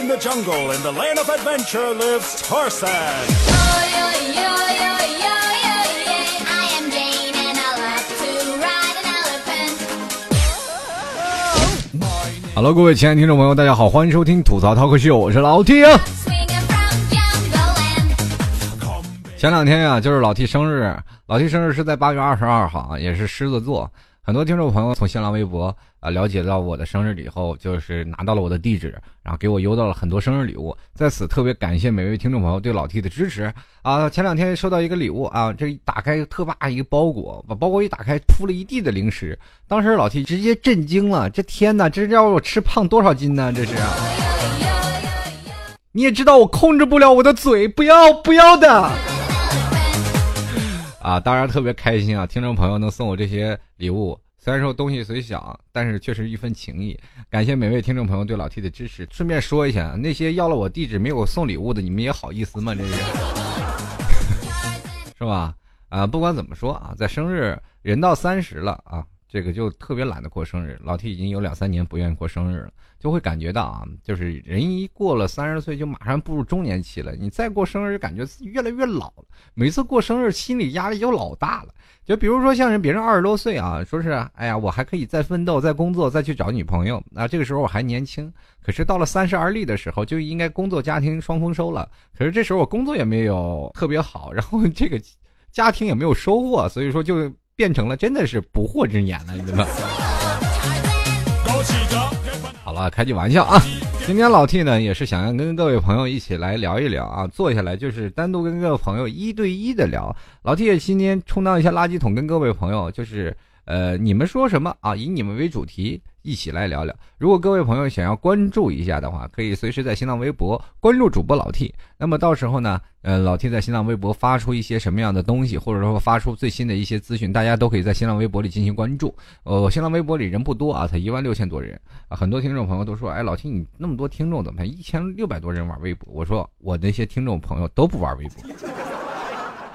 in the jungle, in the land of adventure, lives Tarzan. Hello，各位亲爱的听众朋友，大家好，欢迎收听吐槽涛哥秀，我是老 T 啊。前两天呀、就是老 T 生日，老 T 生日是在八月二十二号啊，也是狮子座。很多听众朋友从新浪微博啊了解到我的生日以后，就是拿到了我的地址，然后给我邮到了很多生日礼物。在此特别感谢每位听众朋友对老 T 的支持啊！前两天收到一个礼物啊，这一打开特大一个包裹，把包裹一打开，铺了一地的零食。当时老 T 直接震惊了，这天哪，这让我吃胖多少斤呢？这是。你也知道我控制不了我的嘴，不要不要的。啊，当然特别开心啊！听众朋友能送我这些礼物，虽然说东西虽小，但是确实一份情谊。感谢每位听众朋友对老 T 的支持。顺便说一下，那些要了我地址没有送礼物的，你们也好意思吗？这是，是吧？啊，不管怎么说啊，在生日人到三十了啊，这个就特别懒得过生日。老 T 已经有两三年不愿意过生日了，就会感觉到啊，就是人一过了三十岁，就马上步入中年期了。你再过生日，感觉越来越老了。每次过生日，心理压力就老大了。就比如说像人别人二十多岁啊，说是哎呀，我还可以再奋斗、再工作、再去找女朋友那，这个时候我还年轻。可是到了三十而立的时候，就应该工作家庭双丰收了。可是这时候我工作也没有特别好，然后这个家庭也没有收获，所以说就变成了真的是不惑之年了，你知道吗？啊，开句玩笑啊！今天老 T 呢也是想要跟各位朋友一起来聊一聊啊，坐下来就是单独跟各位朋友一对一的聊。老 T 也今天充当一下垃圾桶，跟各位朋友就是呃，你们说什么啊？以你们为主题一起来聊聊。如果各位朋友想要关注一下的话，可以随时在新浪微博关注主播老 T。那么到时候呢，呃，老 T 在新浪微博发出一些什么样的东西，或者说发出最新的一些资讯，大家都可以在新浪微博里进行关注。呃，新浪微博里人不多啊，才一万六千多人啊。很多听众朋友都说，哎，老 T 你那么多听众，怎么还一千六百多人玩微博？我说我那些听众朋友都不玩微博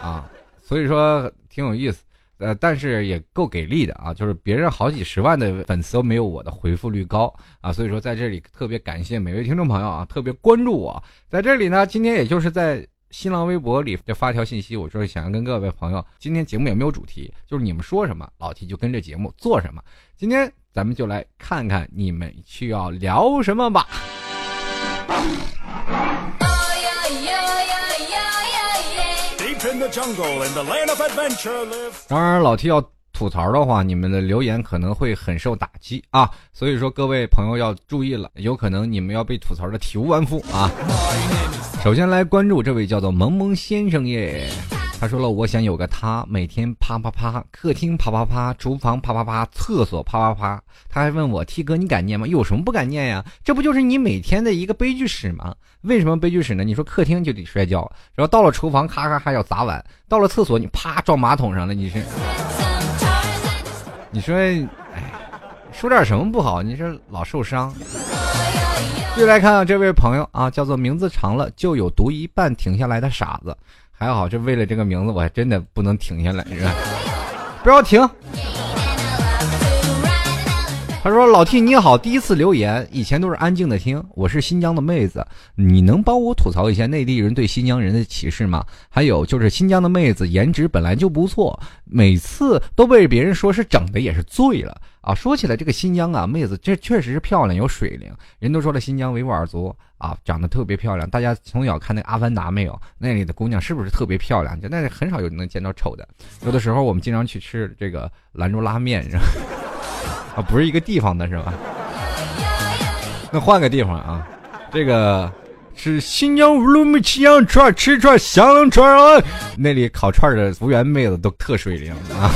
啊，所以说挺有意思。呃，但是也够给力的啊，就是别人好几十万的粉丝都没有我的回复率高啊，所以说在这里特别感谢每位听众朋友啊，特别关注我。在这里呢，今天也就是在新浪微博里就发条信息，我说想要跟各位朋友，今天节目也没有主题，就是你们说什么，老 T 就跟着节目做什么。今天咱们就来看看你们需要聊什么吧。当然，老 T 要吐槽的话，你们的留言可能会很受打击啊，所以说各位朋友要注意了，有可能你们要被吐槽的体无完肤啊。首先来关注这位叫做萌萌先生耶，他说了，我想有个他，每天啪啪啪，客厅啪啪啪，厨房啪啪啪，厕所啪啪啪。他还问我 T 哥你敢念吗？有什么不敢念呀？这不就是你每天的一个悲剧史吗？为什么悲剧史呢？你说客厅就得摔跤，然后到了厨房咔咔还要砸碗，到了厕所你啪撞马桶上了，你是？你说，哎，说点什么不好？你这老受伤。又来看啊，这位朋友啊，叫做名字长了就有读一半停下来的傻子。还好，这为了这个名字，我还真的不能停下来，是吧？不要停。他说：“老 T 你好，第一次留言，以前都是安静的听。我是新疆的妹子，你能帮我吐槽一下内地人对新疆人的歧视吗？还有就是新疆的妹子颜值本来就不错，每次都被别人说是整的也是醉了啊。说起来这个新疆啊，妹子这确实是漂亮有水灵，人都说了新疆维吾尔族啊长得特别漂亮。大家从小看那阿凡达没有？那里的姑娘是不是特别漂亮？就那里很少有能见到丑的。有的时候我们经常去吃这个兰州拉面，？”啊，不是一个地方的是吧？那换个地方啊，这个是新疆乌鲁木齐羊串吃串香串啊，那里烤串的服务员妹子都特水灵啊。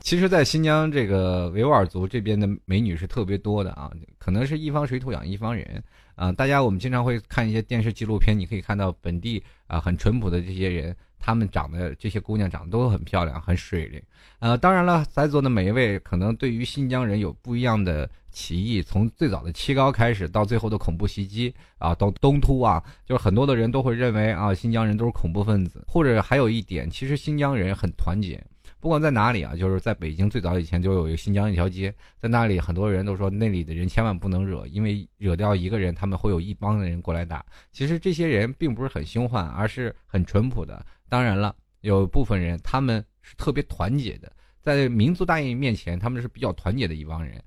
其实，在新疆这个维吾尔族这边的美女是特别多的啊，可能是一方水土养一方人啊。大家我们经常会看一些电视纪录片，你可以看到本地啊很淳朴的这些人，她们长得这些姑娘长得都很漂亮，很水灵。呃，当然了，在座的每一位可能对于新疆人有不一样的歧义，从最早的七高开始，到最后的恐怖袭击啊，到东突啊，就是很多的人都会认为啊，新疆人都是恐怖分子，或者还有一点，其实新疆人很团结。不管在哪里啊，就是在北京最早以前就有一个新疆一条街，在那里很多人都说那里的人千万不能惹，因为惹掉一个人，他们会有一帮的人过来打。其实这些人并不是很凶悍，而是很淳朴的。当然了，有部分人他们是特别团结的，在民族大义面前，他们是比较团结的一帮人。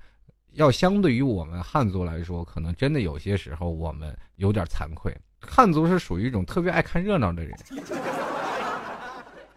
要相对于我们汉族来说，可能真的有些时候我们有点惭愧。汉族是属于一种特别爱看热闹的人，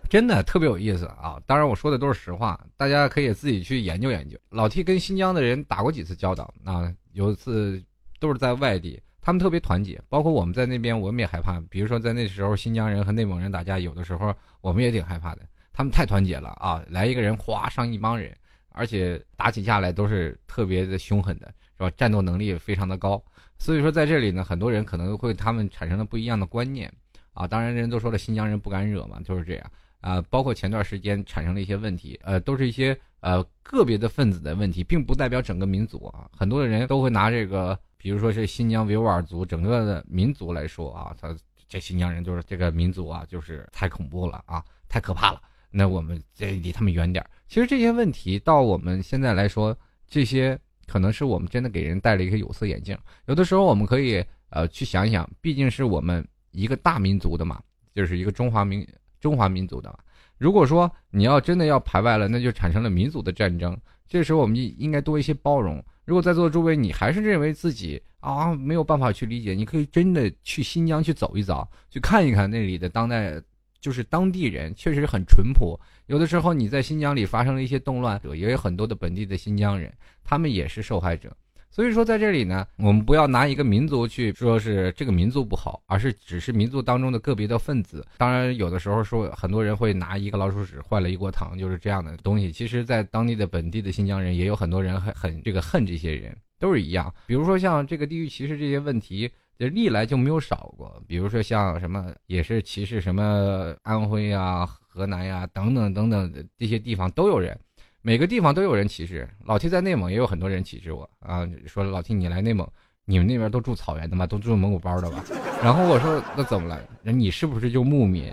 真的特别有意思啊！当然我说的都是实话，大家可以自己去研究研究。老 T 跟新疆的人打过几次交道啊，有一次都是在外地，他们特别团结，包括我们在那边，我们也害怕。比如说在那时候，新疆人和内蒙人打架，有的时候我们也挺害怕的。他们太团结了啊，来一个人哗上一帮人。而且打起架来都是特别的凶狠的，是吧？战斗能力也非常的高。所以说在这里呢，很多人可能会他们产生了不一样的观念啊。当然，人都说了，新疆人不敢惹嘛，就是这样啊。包括前段时间产生了一些问题，呃，都是一些呃个别的分子的问题，并不代表整个民族啊。很多的人都会拿这个，比如说是新疆维吾尔族整个的民族来说啊，他这新疆人就是这个民族啊，就是太恐怖了啊，太可怕了。那我们这离他们远点其实这些问题到我们现在来说，这些可能是我们真的给人戴了一个有色眼镜。有的时候我们可以呃去想一想，毕竟是我们一个大民族的嘛，就是一个中华民中华民族的嘛。如果说你要真的要排外了，那就产生了民族的战争。这时候我们应该多一些包容。如果在座的诸位你还是认为自己啊没有办法去理解，你可以真的去新疆去走一走，去看一看那里的当代。就是当地人确实很淳朴，有的时候你在新疆里发生了一些动乱，也有很多的本地的新疆人，他们也是受害者。所以说在这里呢，我们不要拿一个民族去说是这个民族不好，而是只是民族当中的个别的分子。当然，有的时候说很多人会拿一个老鼠屎换了一锅汤，就是这样的东西。其实，在当地的本地的新疆人也有很多人很很这个恨这些人，都是一样。比如说像这个地域歧视这些问题。这历来就没有少过，比如说像什么也是歧视什么安徽呀、河南呀等等等等这些地方都有人，每个地方都有人歧视。老 T 在内蒙也有很多人歧视我啊，说老 T 你来内蒙，你们那边都住草原的吗？都住蒙古包的吧？然后我说那怎么了？那你是不是就牧民？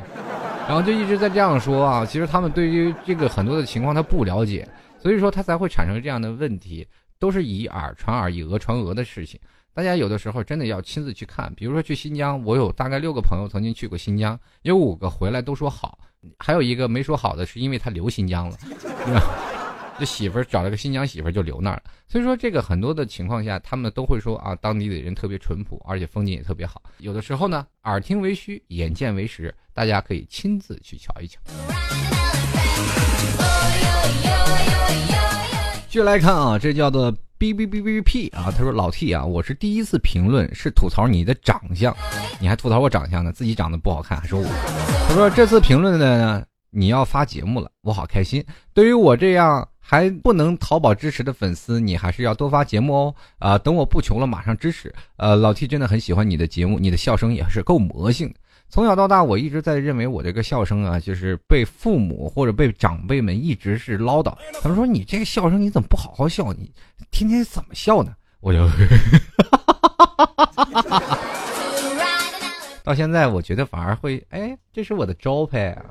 然后就一直在这样说啊。其实他们对于这个很多的情况他不了解，所以说他才会产生这样的问题，都是以耳传耳、以讹传讹的事情。大家有的时候真的要亲自去看，比如说去新疆，我有大概六个朋友曾经去过新疆，有五个回来都说好，还有一个没说好的是因为他留新疆了，这媳妇儿找了个新疆媳妇儿就留那儿了。所以说这个很多的情况下，他们都会说啊，当地的人特别淳朴，而且风景也特别好。有的时候呢，耳听为虚，眼见为实，大家可以亲自去瞧一瞧。继续来看啊，这叫做。B B B B P 啊，他说老 T 啊，我是第一次评论，是吐槽你的长相，你还吐槽我长相呢，自己长得不好看还说我。他说这次评论的呢，你要发节目了，我好开心。对于我这样还不能淘宝支持的粉丝，你还是要多发节目哦。啊，等我不穷了，马上支持。呃，老 T 真的很喜欢你的节目，你的笑声也是够魔性。从小到大，我一直在认为我这个笑声啊，就是被父母或者被长辈们一直是唠叨。他们说你这个笑声你怎么不好好笑？你天天怎么笑呢？我就 到现在，我觉得反而会哎，这是我的招牌啊。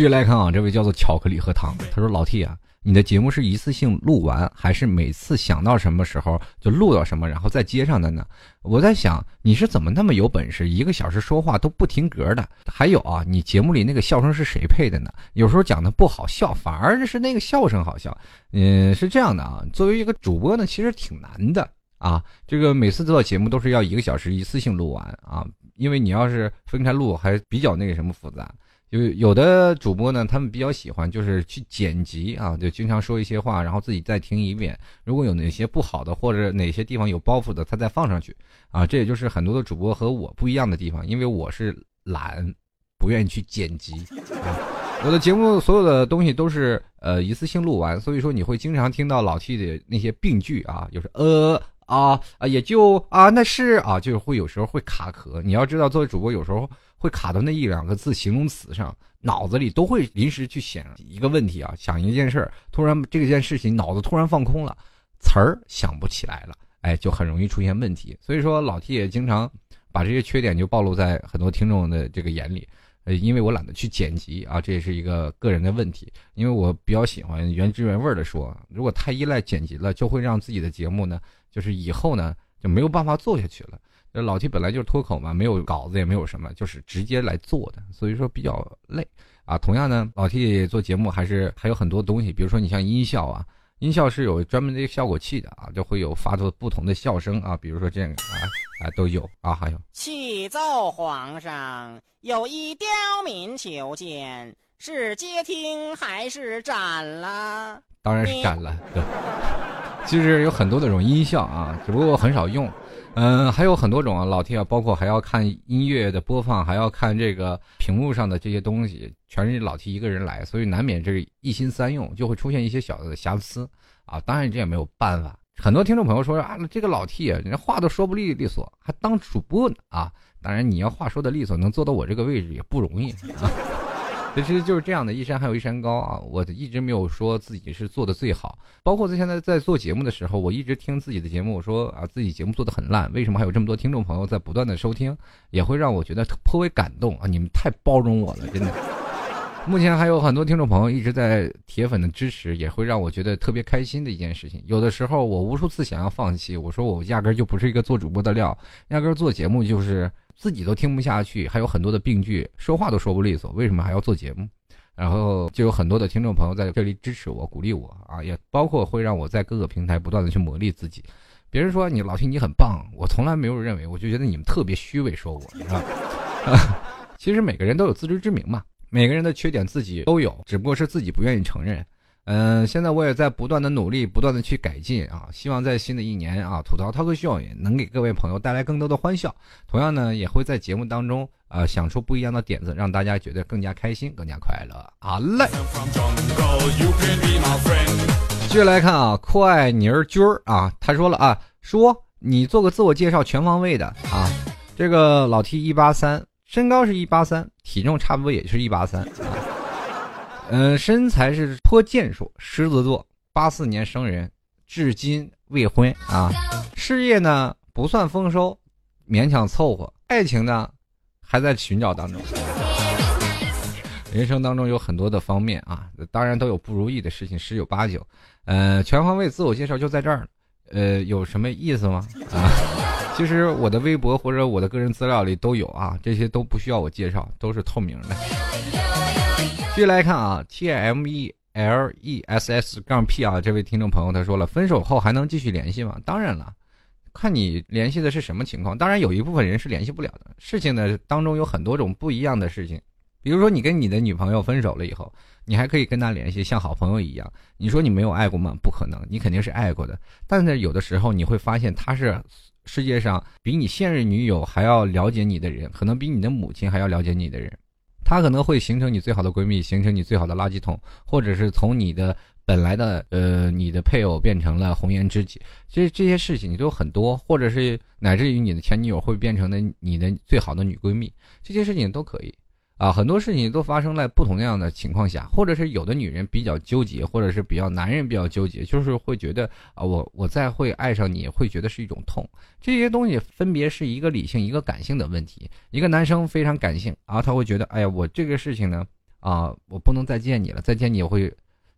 继续来看啊，这位叫做巧克力和糖，他说老 T 啊。你的节目是一次性录完，还是每次想到什么时候就录到什么，然后再接上的呢？我在想你是怎么那么有本事，一个小时说话都不停格的。还有啊，你节目里那个笑声是谁配的呢？有时候讲的不好笑，反而是那个笑声好笑。嗯，是这样的啊，作为一个主播呢，其实挺难的啊。这个每次做节目都是要一个小时一次性录完啊，因为你要是分开录，还比较那个什么复杂。有有的主播呢，他们比较喜欢就是去剪辑啊，就经常说一些话，然后自己再听一遍。如果有哪些不好的或者哪些地方有包袱的，他再放上去啊。这也就是很多的主播和我不一样的地方，因为我是懒，不愿意去剪辑啊。我的节目所有的东西都是呃一次性录完，所以说你会经常听到老 T 的那些病句啊，就是呃啊啊，也就啊那是啊，就是会有时候会卡壳。你要知道，作为主播有时候。会卡到那一两个字形容词上，脑子里都会临时去想一个问题啊，想一件事儿，突然这件事情脑子突然放空了，词儿想不起来了，哎，就很容易出现问题。所以说老 T 也经常把这些缺点就暴露在很多听众的这个眼里。呃，因为我懒得去剪辑啊，这也是一个个人的问题。因为我比较喜欢原汁原味的说，如果太依赖剪辑了，就会让自己的节目呢，就是以后呢就没有办法做下去了。这老 T 本来就是脱口嘛，没有稿子也没有什么，就是直接来做的，所以说比较累啊。同样呢，老 T 做节目还是还有很多东西，比如说你像音效啊，音效是有专门的效果器的啊，就会有发出不同的笑声啊，比如说这个啊啊都有啊，还有启奏皇上，有一刁民求见，是接听还是斩了？当然是斩了。对，其实有很多的这种音效啊，只不过很少用。嗯，还有很多种啊，老 T 啊，包括还要看音乐的播放，还要看这个屏幕上的这些东西，全是老 T 一个人来，所以难免这一心三用，就会出现一些小的瑕疵啊。当然这也没有办法。很多听众朋友说啊，这个老 T 啊，人话都说不利利索，还当主播呢啊。当然你要话说的利索，能做到我这个位置也不容易啊。其实就是这样的，一山还有一山高啊！我一直没有说自己是做的最好，包括在现在在做节目的时候，我一直听自己的节目，我说啊，自己节目做的很烂，为什么还有这么多听众朋友在不断的收听，也会让我觉得颇为感动啊！你们太包容我了，真的。目前还有很多听众朋友一直在铁粉的支持，也会让我觉得特别开心的一件事情。有的时候我无数次想要放弃，我说我压根就不是一个做主播的料，压根做节目就是。自己都听不下去，还有很多的病句，说话都说不利索，为什么还要做节目？然后就有很多的听众朋友在这里支持我、鼓励我啊，也包括会让我在各个平台不断的去磨砺自己。别人说你老听你很棒，我从来没有认为，我就觉得你们特别虚伪，说我是吧？其实每个人都有自知之明嘛，每个人的缺点自己都有，只不过是自己不愿意承认。嗯，现在我也在不断的努力，不断的去改进啊！希望在新的一年啊，吐槽 talk show 也能给各位朋友带来更多的欢笑。同样呢，也会在节目当中啊，想出不一样的点子，让大家觉得更加开心，更加快乐。好嘞，继续来看啊，酷爱妮儿军儿啊，他说了啊，说你做个自我介绍，全方位的啊。这个老 T 一八三，身高是一八三，体重差不多也是一八三。嗯，身材是颇健硕，狮子座，八四年生人，至今未婚啊。事业呢不算丰收，勉强凑合。爱情呢还在寻找当中。人生当中有很多的方面啊，当然都有不如意的事情，十有八九。呃，全方位自我介绍就在这儿呃，有什么意思吗？啊，其实我的微博或者我的个人资料里都有啊，这些都不需要我介绍，都是透明的。继续来看啊，T M E L E S S 杠 P 啊，这位听众朋友他说了，分手后还能继续联系吗？当然了，看你联系的是什么情况。当然有一部分人是联系不了的。事情呢当中有很多种不一样的事情，比如说你跟你的女朋友分手了以后，你还可以跟她联系，像好朋友一样。你说你没有爱过吗？不可能，你肯定是爱过的。但是有的时候你会发现，她是世界上比你现任女友还要了解你的人，可能比你的母亲还要了解你的人。她可能会形成你最好的闺蜜，形成你最好的垃圾桶，或者是从你的本来的呃你的配偶变成了红颜知己，这这些事情你都有很多，或者是乃至于你的前女友会变成的你的最好的女闺蜜，这些事情都可以。啊，很多事情都发生在不同那样的情况下，或者是有的女人比较纠结，或者是比较男人比较纠结，就是会觉得啊，我我再会爱上你会觉得是一种痛。这些东西分别是一个理性，一个感性的问题。一个男生非常感性啊，他会觉得，哎呀，我这个事情呢，啊，我不能再见你了，再见你会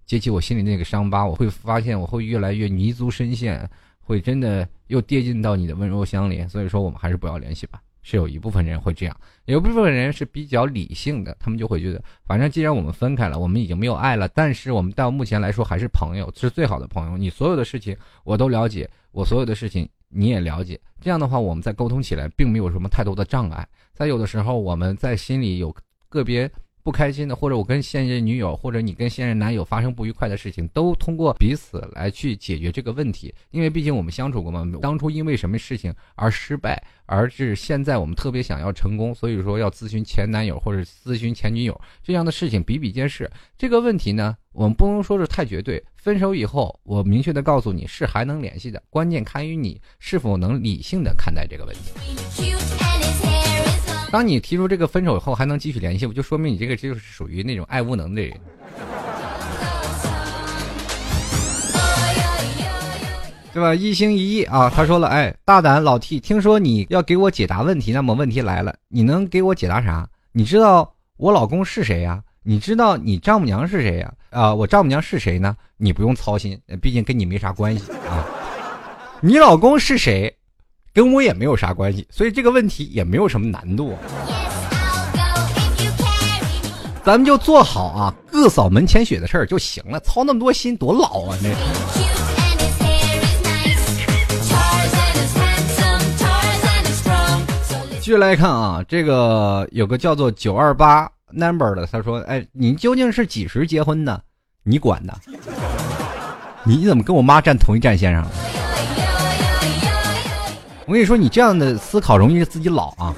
揭起我心里那个伤疤，我会发现我会越来越泥足深陷，会真的又跌进到你的温柔乡里。所以说，我们还是不要联系吧。是有一部分人会这样，有一部分人是比较理性的，他们就会觉得，反正既然我们分开了，我们已经没有爱了，但是我们到目前来说还是朋友，是最好的朋友。你所有的事情我都了解，我所有的事情你也了解，这样的话我们在沟通起来并没有什么太多的障碍。在有的时候我们在心里有个别。不开心的，或者我跟现任女友，或者你跟现任男友发生不愉快的事情，都通过彼此来去解决这个问题。因为毕竟我们相处过嘛，当初因为什么事情而失败，而是现在我们特别想要成功，所以说要咨询前男友或者咨询前女友这样的事情比比皆是。这个问题呢，我们不能说是太绝对。分手以后，我明确的告诉你是还能联系的，关键看于你是否能理性的看待这个问题。当你提出这个分手以后还能继续联系，我就说明你这个就是属于那种爱无能的人。对吧？一心一意啊，他说了，哎，大胆老 T，听说你要给我解答问题，那么问题来了，你能给我解答啥？你知道我老公是谁呀？你知道你丈母娘是谁呀？啊，我丈母娘是谁呢？你不用操心，毕竟跟你没啥关系啊。你老公是谁？跟我也没有啥关系，所以这个问题也没有什么难度。咱们就做好啊，各扫门前雪的事儿就行了，操那么多心多老啊！那。继续来看啊，这个有个叫做九二八 number 的，他说：“哎，你究竟是几时结婚的？你管的？你怎么跟我妈站同一战线上？我跟你说，你这样的思考容易自己老啊。”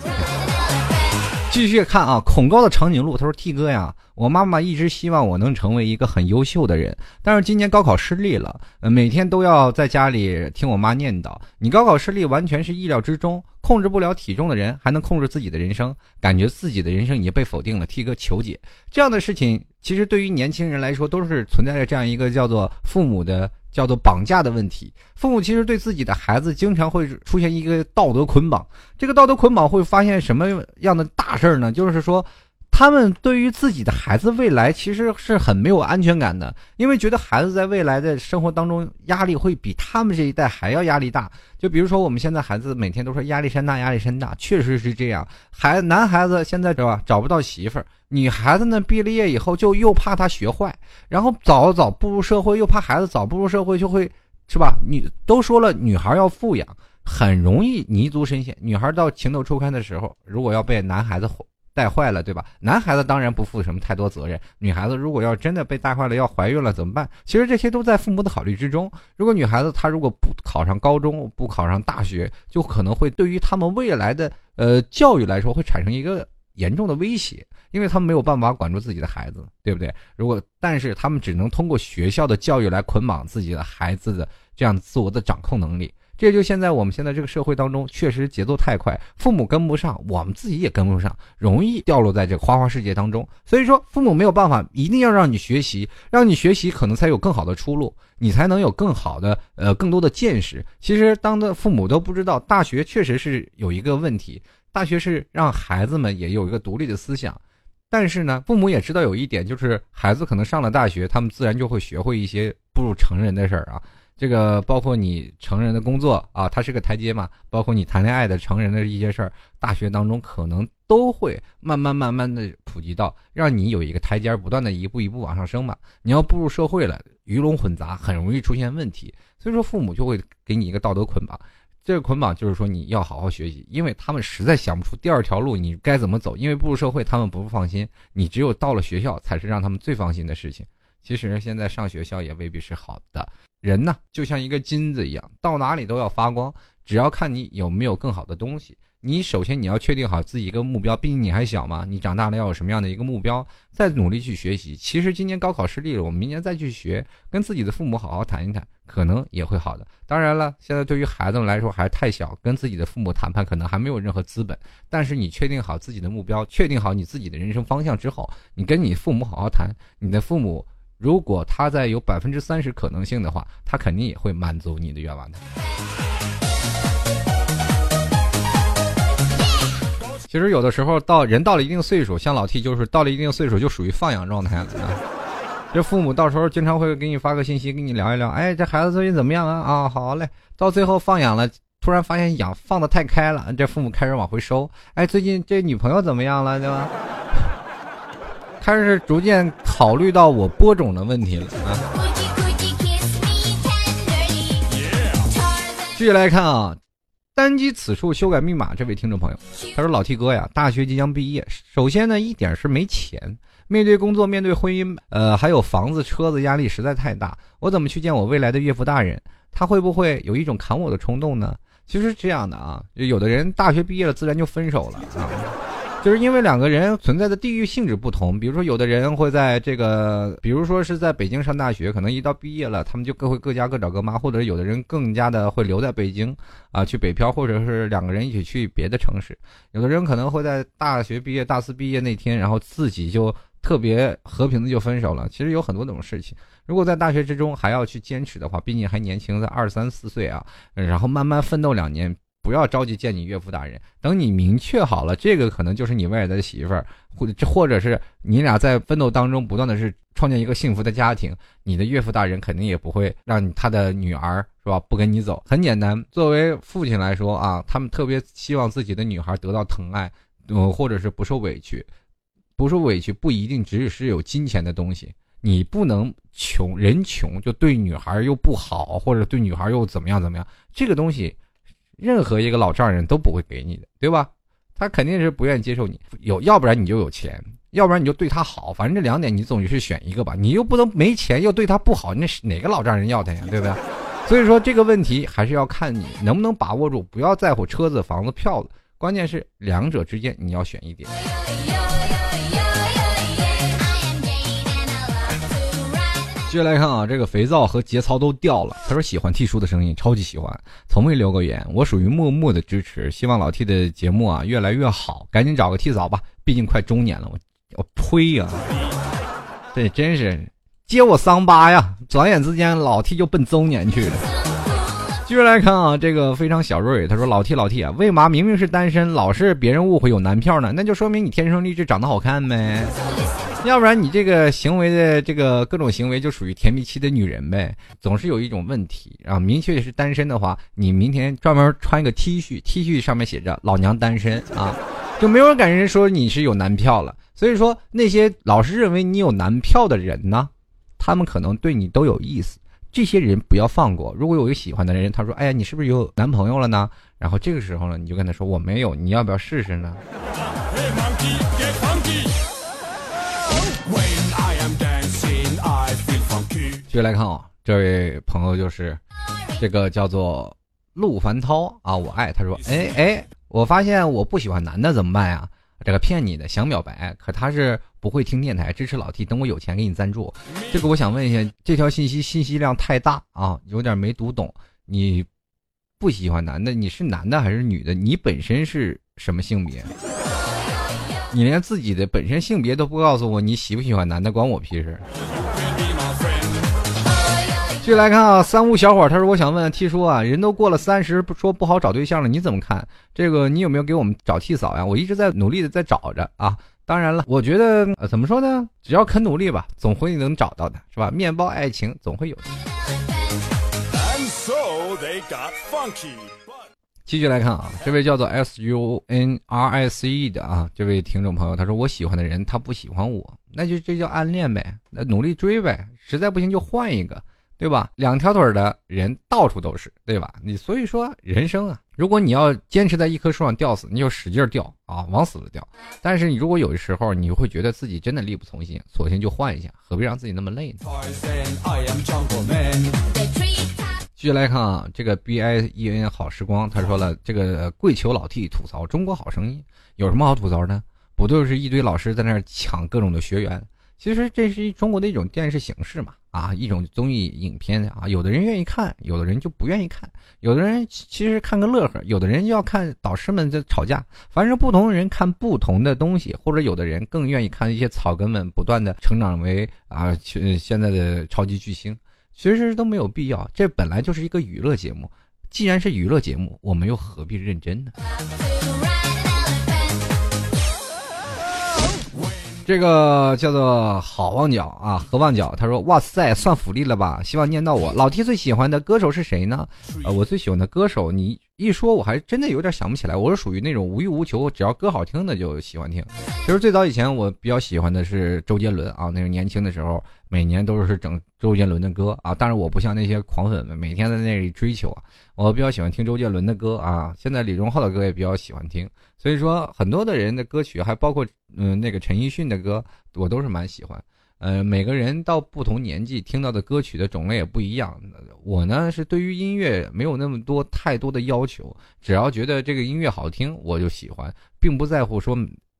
继续看啊，恐高的长颈鹿他说：“T 哥呀，我妈妈一直希望我能成为一个很优秀的人，但是今年高考失利了，每天都要在家里听我妈念叨。你高考失利完全是意料之中，控制不了体重的人还能控制自己的人生，感觉自己的人生已经被否定了。T 哥求解，这样的事情其实对于年轻人来说都是存在着这样一个叫做父母的。”叫做绑架的问题，父母其实对自己的孩子经常会出现一个道德捆绑。这个道德捆绑会发现什么样的大事儿呢？就是说。他们对于自己的孩子未来其实是很没有安全感的，因为觉得孩子在未来的生活当中压力会比他们这一代还要压力大。就比如说我们现在孩子每天都说压力山大，压力山大，确实是这样。孩男孩子现在是吧找不到媳妇儿，女孩子呢毕了业以后就又怕他学坏，然后早早步入社会又怕孩子早步入社会就会是吧？女都说了女孩要富养，很容易泥足深陷。女孩到情窦初开的时候，如果要被男孩子带坏了，对吧？男孩子当然不负什么太多责任。女孩子如果要真的被带坏了，要怀孕了怎么办？其实这些都在父母的考虑之中。如果女孩子她如果不考上高中，不考上大学，就可能会对于他们未来的呃教育来说会产生一个严重的威胁，因为他们没有办法管住自己的孩子，对不对？如果但是他们只能通过学校的教育来捆绑自己的孩子的这样自我的掌控能力。这就现在我们现在这个社会当中，确实节奏太快，父母跟不上，我们自己也跟不上，容易掉落在这个花花世界当中。所以说，父母没有办法，一定要让你学习，让你学习，可能才有更好的出路，你才能有更好的呃更多的见识。其实，当的父母都不知道，大学确实是有一个问题，大学是让孩子们也有一个独立的思想，但是呢，父母也知道有一点，就是孩子可能上了大学，他们自然就会学会一些步入成人的事儿啊。这个包括你成人的工作啊，它是个台阶嘛。包括你谈恋爱的成人的一些事儿，大学当中可能都会慢慢慢慢的普及到，让你有一个台阶，不断的一步一步往上升嘛。你要步入社会了，鱼龙混杂，很容易出现问题。所以说，父母就会给你一个道德捆绑。这个捆绑就是说，你要好好学习，因为他们实在想不出第二条路，你该怎么走。因为步入社会，他们不放心，你只有到了学校，才是让他们最放心的事情。其实现在上学校也未必是好的。人呢，就像一个金子一样，到哪里都要发光。只要看你有没有更好的东西。你首先你要确定好自己一个目标，毕竟你还小嘛。你长大了要有什么样的一个目标，再努力去学习。其实今年高考失利了，我们明年再去学，跟自己的父母好好谈一谈，可能也会好的。当然了，现在对于孩子们来说还是太小，跟自己的父母谈判可能还没有任何资本。但是你确定好自己的目标，确定好你自己的人生方向之后，你跟你父母好好谈，你的父母。如果他在有百分之三十可能性的话，他肯定也会满足你的愿望的。其实有的时候到人到了一定岁数，像老 T 就是到了一定岁数就属于放养状态了。这父母到时候经常会给你发个信息，跟你聊一聊，哎，这孩子最近怎么样啊？啊，好嘞。到最后放养了，突然发现养放的太开了，这父母开始往回收。哎，最近这女朋友怎么样了，对吧？开始逐渐考虑到我播种的问题了啊！继续来看啊，单击此处修改密码，这位听众朋友，他说：“老 T 哥呀，大学即将毕业，首先呢，一点是没钱，面对工作，面对婚姻，呃，还有房子、车子，压力实在太大。我怎么去见我未来的岳父大人？他会不会有一种砍我的冲动呢？其实是这样的啊，有的人大学毕业了，自然就分手了啊。”就是因为两个人存在的地域性质不同，比如说有的人会在这个，比如说是在北京上大学，可能一到毕业了，他们就各会各家各找各妈，或者有的人更加的会留在北京，啊，去北漂，或者是两个人一起去别的城市。有的人可能会在大学毕业大四毕业那天，然后自己就特别和平的就分手了。其实有很多种事情。如果在大学之中还要去坚持的话，毕竟还年轻，在二三四岁啊，然后慢慢奋斗两年，不要着急见你岳父大人。等你明确好了，这个可能就是你未来的媳妇儿，或者或者是你俩在奋斗当中不断的是创建一个幸福的家庭，你的岳父大人肯定也不会让他的女儿是吧不跟你走。很简单，作为父亲来说啊，他们特别希望自己的女孩得到疼爱，呃，或者是不受委屈，不受委屈不一定只是有金钱的东西。你不能穷人穷就对女孩又不好，或者对女孩又怎么样怎么样？这个东西，任何一个老丈人都不会给你的，对吧？他肯定是不愿意接受你有，要不然你就有钱，要不然你就对他好，反正这两点你总是选一个吧。你又不能没钱又对他不好，那是哪个老丈人要他呀？对不对？所以说这个问题还是要看你能不能把握住，不要在乎车子、房子、票子，关键是两者之间你要选一点。接下来看啊，这个肥皂和节操都掉了。他说喜欢 T 叔的声音，超级喜欢，从未留过言。我属于默默的支持，希望老 T 的节目啊越来越好。赶紧找个替嫂吧，毕竟快中年了。我我呸呀！这真是揭我伤疤呀！转眼之间，老 T 就奔中年去了。继续来看啊，这个非常小瑞，他说老 T 老 T 啊，为嘛明明是单身，老是别人误会有男票呢？那就说明你天生丽质，长得好看呗。要不然你这个行为的这个各种行为就属于甜蜜期的女人呗，总是有一种问题啊。明确是单身的话，你明天专门穿一个 T 恤，T 恤上面写着“老娘单身”啊，就没有人敢人说你是有男票了。所以说那些老是认为你有男票的人呢，他们可能对你都有意思，这些人不要放过。如果有一个喜欢的人，他说：“哎呀，你是不是有男朋友了呢？”然后这个时候呢，你就跟他说：“我没有，你要不要试试呢？”继续来看啊，这位朋友就是这个叫做陆凡涛啊，我爱他说，哎哎，我发现我不喜欢男的怎么办呀？这个骗你的，想表白，可他是不会听电台，支持老 T，等我有钱给你赞助。这个我想问一下，这条信息信息量太大啊，有点没读懂。你不喜欢男的，你是男的还是女的？你本身是什么性别？你连自己的本身性别都不告诉我，你喜不喜欢男的，关我屁事。继续来看啊，三无小伙，他说：“我想问 T 叔啊，人都过了三十，不说不好找对象了，你怎么看？这个你有没有给我们找替嫂呀？我一直在努力的在找着啊。当然了，我觉得呃，怎么说呢？只要肯努力吧，总会能找到的，是吧？面包爱情总会有的。”继续来看啊，这位叫做 S U N R I C E 的啊，这位听众朋友，他说：“我喜欢的人他不喜欢我，那就这叫暗恋呗，那努力追呗，实在不行就换一个。”对吧？两条腿的人到处都是，对吧？你所以说人生啊，如果你要坚持在一棵树上吊死，你就使劲吊啊，往死了吊。但是你如果有的时候你会觉得自己真的力不从心，索性就换一下，何必让自己那么累呢？继续来看啊，这个 B I E N 好时光，他说了，这个跪求老 T 吐槽中国好声音，有什么好吐槽的？不就是一堆老师在那儿抢各种的学员？其实这是中国的一种电视形式嘛。啊，一种综艺影片啊，有的人愿意看，有的人就不愿意看，有的人其实看个乐呵，有的人要看导师们在吵架。反正不同的人看不同的东西，或者有的人更愿意看一些草根们不断的成长为啊现在的超级巨星，其实都没有必要。这本来就是一个娱乐节目，既然是娱乐节目，我们又何必认真呢？这个叫做好望角啊，何望角，他说：“哇塞，算福利了吧？希望念到我。老 T 最喜欢的歌手是谁呢？呃，我最喜欢的歌手，你一说，我还真的有点想不起来。我是属于那种无欲无求，只要歌好听的就喜欢听。其实最早以前我比较喜欢的是周杰伦啊，那个年轻的时候，每年都是整周杰伦的歌啊。但是我不像那些狂粉们，每天在那里追求啊。我比较喜欢听周杰伦的歌啊，现在李荣浩的歌也比较喜欢听。所以说，很多的人的歌曲，还包括。”嗯，那个陈奕迅的歌我都是蛮喜欢。呃，每个人到不同年纪听到的歌曲的种类也不一样。我呢是对于音乐没有那么多太多的要求，只要觉得这个音乐好听我就喜欢，并不在乎说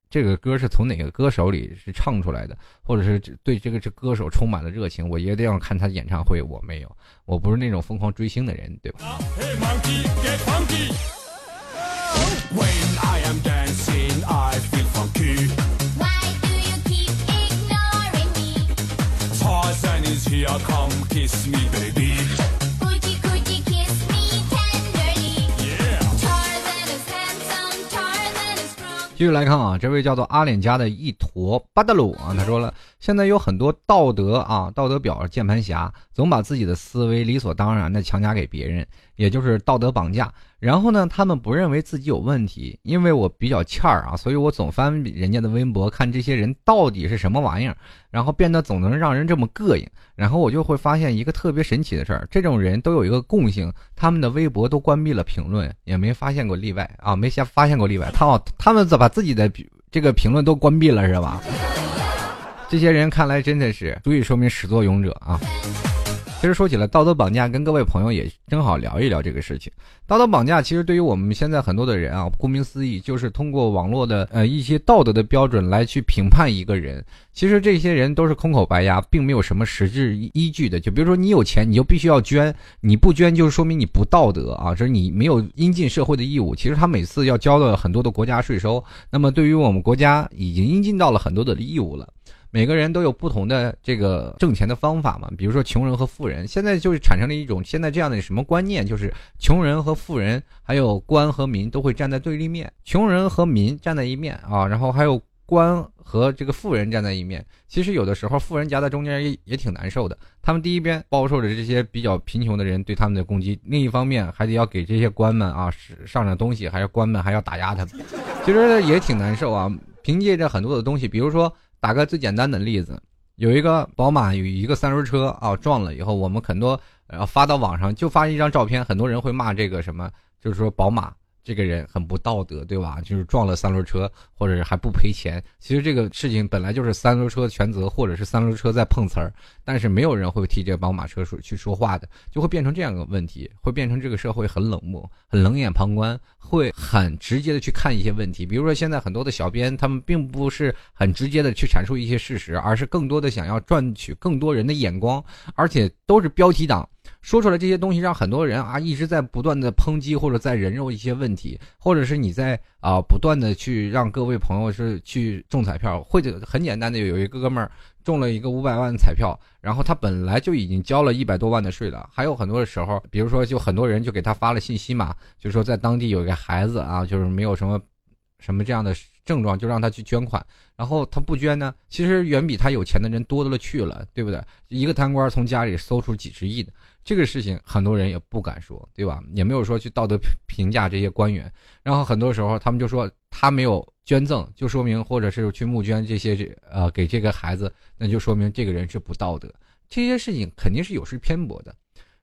这个歌是从哪个歌手里是唱出来的，或者是对这个这歌手充满了热情，我一定要看他演唱会。我没有，我不是那种疯狂追星的人，对吧？come kiss me, baby. 继续来看啊，这位叫做阿脸家的一坨巴德鲁啊，他说了，现在有很多道德啊道德表键盘侠，总把自己的思维理所当然的强加给别人，也就是道德绑架。然后呢，他们不认为自己有问题，因为我比较欠儿啊，所以我总翻人家的微博，看这些人到底是什么玩意儿，然后变得总能让人这么膈应。然后我就会发现一个特别神奇的事儿，这种人都有一个共性，他们的微博都关闭了评论，也没发现过例外啊，没先发现过例外。他他们咋把自己的这个评论都关闭了是吧？这些人看来真的是足以说明始作俑者啊。其实说起来，道德绑架跟各位朋友也正好聊一聊这个事情。道德绑架其实对于我们现在很多的人啊，顾名思义就是通过网络的呃一些道德的标准来去评判一个人。其实这些人都是空口白牙，并没有什么实质依据的。就比如说你有钱，你就必须要捐，你不捐就是说明你不道德啊，这是你没有应尽社会的义务。其实他每次要交的很多的国家税收，那么对于我们国家已经应尽到了很多的义务了。每个人都有不同的这个挣钱的方法嘛，比如说穷人和富人，现在就是产生了一种现在这样的什么观念，就是穷人和富人，还有官和民都会站在对立面，穷人和民站在一面啊，然后还有官和这个富人站在一面。其实有的时候富人夹在中间也也挺难受的，他们第一边包受着这些比较贫穷的人对他们的攻击，另一方面还得要给这些官们啊上上东西，还是官们还要打压他们，其实也挺难受啊。凭借着很多的东西，比如说。打个最简单的例子，有一个宝马有一个三轮车啊撞了以后，我们很多然后发到网上就发一张照片，很多人会骂这个什么，就是说宝马这个人很不道德，对吧？就是撞了三轮车，或者是还不赔钱。其实这个事情本来就是三轮车全责，或者是三轮车在碰瓷儿，但是没有人会替这个宝马车说去说话的，就会变成这样个问题，会变成这个社会很冷漠、很冷眼旁观，会很直接的去看一些问题。比如说现在很多的小编，他们并不是很直接的去阐述一些事实，而是更多的想要赚取更多人的眼光，而且都是标题党。说出来这些东西，让很多人啊一直在不断的抨击或者在人肉一些问题，或者是你在啊不断的去让各位朋友是去中彩票，或者很简单的有一个哥们儿中了一个五百万的彩票，然后他本来就已经交了一百多万的税了，还有很多的时候，比如说就很多人就给他发了信息嘛，就说在当地有一个孩子啊，就是没有什么什么这样的症状，就让他去捐款，然后他不捐呢，其实远比他有钱的人多了去了，对不对？一个贪官从家里搜出几十亿的。这个事情很多人也不敢说，对吧？也没有说去道德评价这些官员。然后很多时候他们就说他没有捐赠，就说明或者是去募捐这些这呃给这个孩子，那就说明这个人是不道德。这些事情肯定是有失偏颇的。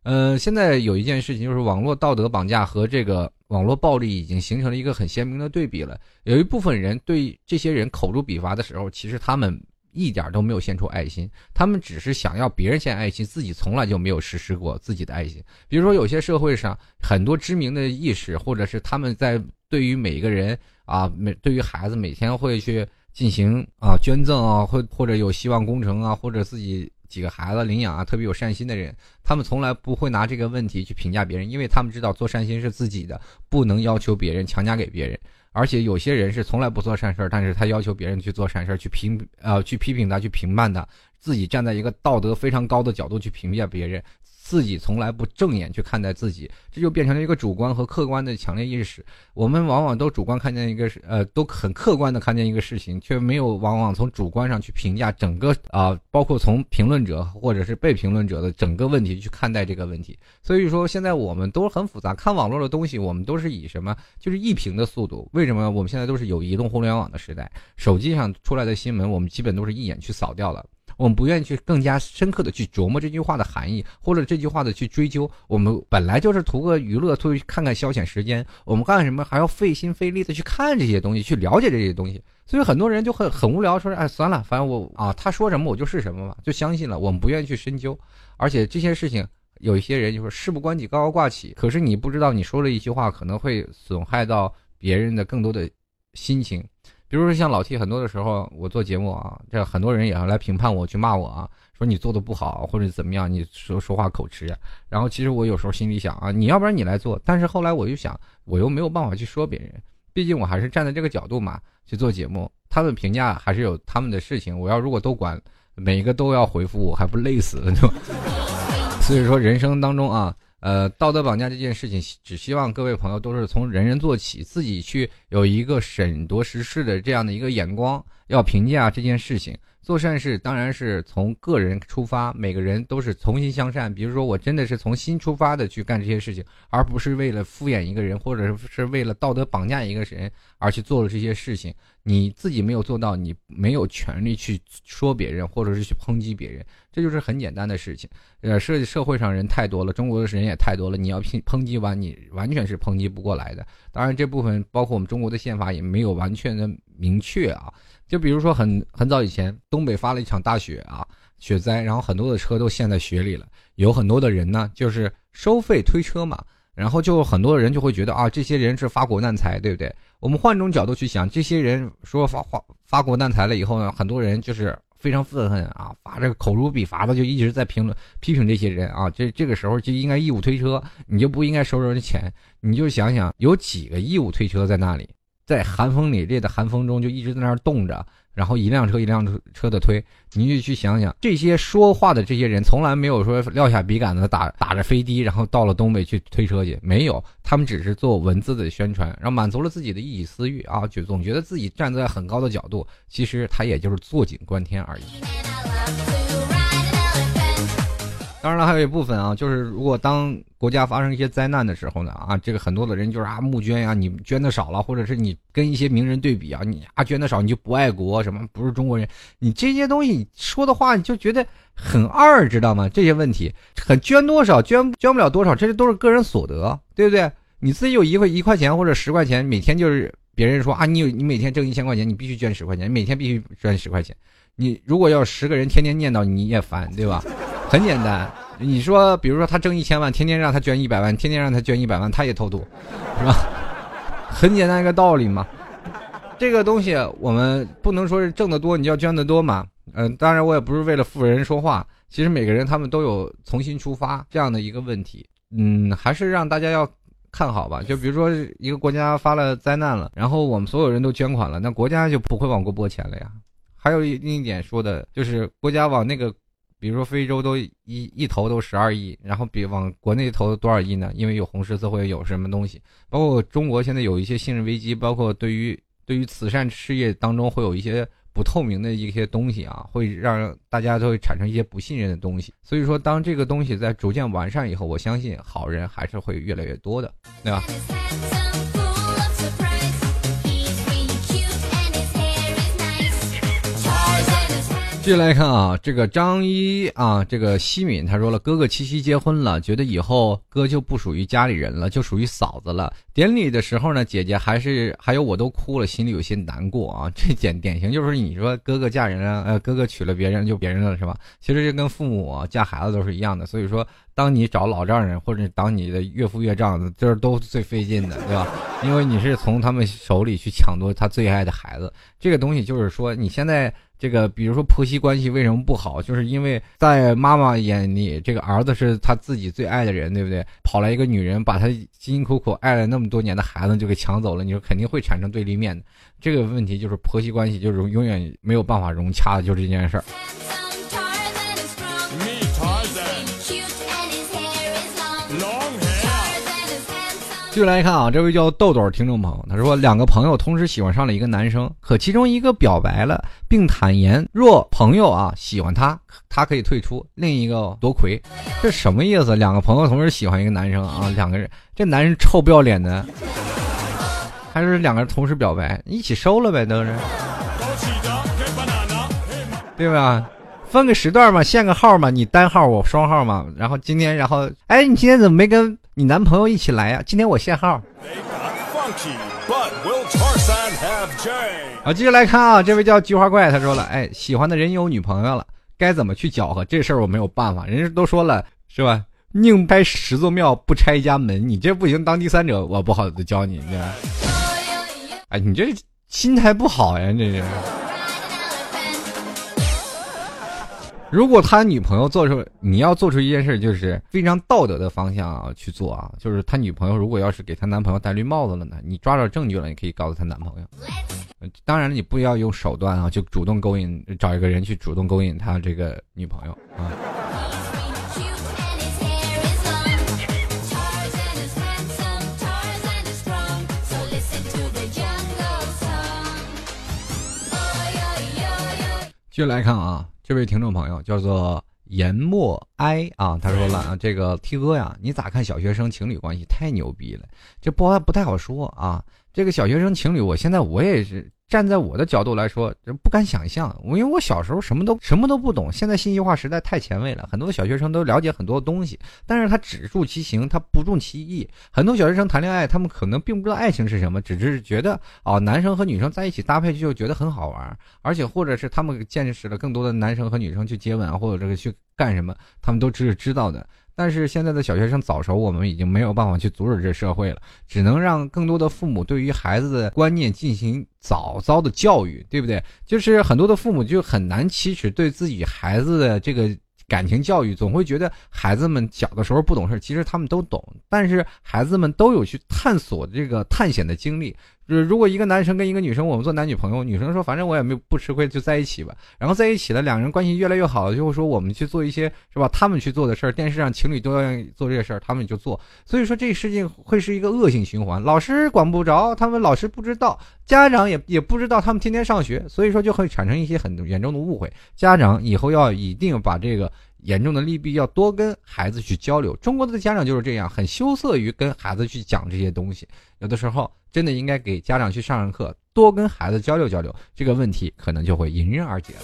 呃，现在有一件事情就是网络道德绑架和这个网络暴力已经形成了一个很鲜明的对比了。有一部分人对这些人口诛笔伐的时候，其实他们。一点都没有献出爱心，他们只是想要别人献爱心，自己从来就没有实施过自己的爱心。比如说，有些社会上很多知名的意识，或者是他们在对于每一个人啊，每对于孩子每天会去进行啊捐赠啊，或或者有希望工程啊，或者自己几个孩子领养啊，特别有善心的人，他们从来不会拿这个问题去评价别人，因为他们知道做善心是自己的，不能要求别人强加给别人。而且有些人是从来不做善事儿，但是他要求别人去做善事儿，去评呃去批评他，去评判他，自己站在一个道德非常高的角度去评价别人。自己从来不正眼去看待自己，这就变成了一个主观和客观的强烈意识。我们往往都主观看见一个事呃，都很客观的看见一个事情，却没有往往从主观上去评价整个啊，包括从评论者或者是被评论者的整个问题去看待这个问题。所以说，现在我们都很复杂，看网络的东西，我们都是以什么，就是一屏的速度。为什么我们现在都是有移动互联网的时代？手机上出来的新闻，我们基本都是一眼去扫掉了。我们不愿意去更加深刻的去琢磨这句话的含义，或者这句话的去追究。我们本来就是图个娱乐，图看看消遣时间。我们干什么还要费心费力的去看这些东西，去了解这些东西？所以很多人就很很无聊，说哎算了，反正我啊他说什么我就是什么嘛，就相信了。我们不愿意去深究，而且这些事情有一些人就说事不关己高高挂起，可是你不知道你说了一句话可能会损害到别人的更多的心情。比如说像老 T，很多的时候我做节目啊，这很多人也要来评判我，去骂我啊，说你做的不好或者怎么样，你说说话口吃。然后其实我有时候心里想啊，你要不然你来做，但是后来我又想，我又没有办法去说别人，毕竟我还是站在这个角度嘛去做节目，他们评价还是有他们的事情，我要如果都管每一个都要回复我，还不累死了就。所以说，人生当中啊，呃，道德绑架这件事情，只希望各位朋友都是从人人做起，自己去有一个审夺时事的这样的一个眼光，要评价这件事情。做善事当然是从个人出发，每个人都是从心向善。比如说，我真的是从心出发的去干这些事情，而不是为了敷衍一个人，或者是是为了道德绑架一个人而去做了这些事情。你自己没有做到，你没有权利去说别人，或者是去抨击别人，这就是很简单的事情。呃，社社会上人太多了，中国的人也太多了，你要抨抨击完，你完全是抨击不过来的。当然，这部分包括我们中国的宪法也没有完全的明确啊。就比如说很很早以前，东北发了一场大雪啊，雪灾，然后很多的车都陷在雪里了。有很多的人呢，就是收费推车嘛，然后就很多人就会觉得啊，这些人是发国难财，对不对？我们换种角度去想，这些人说发发发国难财了以后呢，很多人就是非常愤恨啊，发这个口诛笔伐的，就一直在评论批评这些人啊。这这个时候就应该义务推车，你就不应该收人的钱。你就想想，有几个义务推车在那里？在寒风凛冽的寒风中，就一直在那儿冻着，然后一辆车一辆车的推，你就去想想，这些说话的这些人，从来没有说撂下笔杆子打打着飞的，然后到了东北去推车去，没有，他们只是做文字的宣传，然后满足了自己的一己私欲啊，就总觉得自己站在很高的角度，其实他也就是坐井观天而已。当然了，还有一部分啊，就是如果当国家发生一些灾难的时候呢，啊，这个很多的人就是啊募捐呀，你捐的少了，或者是你跟一些名人对比啊，你啊捐的少你就不爱国，什么不是中国人，你这些东西说的话你就觉得很二，知道吗？这些问题很捐多少捐捐不了多少，这些都是个人所得，对不对？你自己有一块一块钱或者十块钱，每天就是别人说啊，你有你每天挣一千块钱，你必须捐十块钱，你每天必须捐十块钱。你如果要十个人天天念叨你也烦，对吧？很简单，你说，比如说他挣一千万，天天让他捐一百万，天天让他捐一百万，他也偷渡，是吧？很简单一个道理嘛。这个东西我们不能说是挣得多你就要捐得多嘛。嗯，当然我也不是为了富人说话，其实每个人他们都有从心出发这样的一个问题。嗯，还是让大家要看好吧。就比如说一个国家发了灾难了，然后我们所有人都捐款了，那国家就不会往过拨钱了呀。还有另一点说的就是国家往那个。比如说非洲都一一投都十二亿，然后比往国内投多少亿呢？因为有红十字会有什么东西，包括中国现在有一些信任危机，包括对于对于慈善事业当中会有一些不透明的一些东西啊，会让大家都会产生一些不信任的东西。所以说，当这个东西在逐渐完善以后，我相信好人还是会越来越多的，对吧？继续来看啊，这个张一啊，这个西敏他说了，哥哥七夕结婚了，觉得以后哥就不属于家里人了，就属于嫂子了。典礼的时候呢，姐姐还是还有我都哭了，心里有些难过啊。这典典型就是你说哥哥嫁人了，呃，哥哥娶了别人就别人了是吧？其实这跟父母嫁孩子都是一样的，所以说。当你找老丈人，或者当你的岳父岳丈子，这都最费劲的，对吧？因为你是从他们手里去抢夺他最爱的孩子。这个东西就是说，你现在这个，比如说婆媳关系为什么不好，就是因为在妈妈眼里，这个儿子是他自己最爱的人，对不对？跑来一个女人，把他辛辛苦苦爱了那么多年的孩子就给抢走了，你说肯定会产生对立面的。这个问题就是婆媳关系就是永远没有办法融洽的，就是这件事儿。续来看啊，这位叫豆豆听众朋友，他说两个朋友同时喜欢上了一个男生，可其中一个表白了，并坦言若朋友啊喜欢他，他可以退出；另一个夺魁，这什么意思？两个朋友同时喜欢一个男生啊，两个人，这男人臭不要脸的，还是两个人同时表白，一起收了呗，都是，对吧？分个时段嘛，限个号嘛，你单号我双号嘛，然后今天，然后，哎，你今天怎么没跟？你男朋友一起来呀？今天我限号。啊，继续来看啊，这位叫菊花怪，他说了，哎，喜欢的人有女朋友了，该怎么去搅和？这事儿我没有办法，人家都说了是吧？宁拆十座庙，不拆一家门。你这不行，当第三者我不好教你，你哎，你这心态不好呀，这是。如果他女朋友做出，你要做出一件事，就是非常道德的方向啊去做啊，就是他女朋友如果要是给他男朋友戴绿帽子了呢，你抓着证据了，你可以告诉他男朋友，当然了，你不要用手段啊，就主动勾引，找一个人去主动勾引他这个女朋友啊。Cute and his hair is long. Tarzan is handsome, Tarzan is strong. So listen to the jungle song. Oi, oi, oi, oi. 继续来看啊，这位听众朋友叫做言默哀啊，他说了啊，这个 T 哥呀，你咋看小学生情侣关系太牛逼了？这不不太好说啊。这个小学生情侣，我现在我也是站在我的角度来说，这不敢想象。我因为我小时候什么都什么都不懂，现在信息化时代太前卫了，很多小学生都了解很多东西，但是他只注其形，他不重其意。很多小学生谈恋爱，他们可能并不知道爱情是什么，只是觉得哦，男生和女生在一起搭配就觉得很好玩，而且或者是他们见识了更多的男生和女生去接吻啊，或者这个去干什么，他们都只是知道的。但是现在的小学生早熟，我们已经没有办法去阻止这社会了，只能让更多的父母对于孩子的观念进行早早的教育，对不对？就是很多的父母就很难启齿对自己孩子的这个感情教育，总会觉得孩子们小的时候不懂事，其实他们都懂，但是孩子们都有去探索这个探险的经历。就是如果一个男生跟一个女生，我们做男女朋友，女生说反正我也没不吃亏，就在一起吧。然后在一起了，两人关系越来越好，就会说我们去做一些是吧？他们去做的事儿，电视上情侣都要做这些事儿，他们就做。所以说这事情会是一个恶性循环，老师管不着，他们老师不知道，家长也也不知道，他们天天上学，所以说就会产生一些很严重的误会。家长以后要一定把这个。严重的利弊要多跟孩子去交流。中国的家长就是这样，很羞涩于跟孩子去讲这些东西。有的时候真的应该给家长去上上课，多跟孩子交流交流，这个问题可能就会迎刃而解了。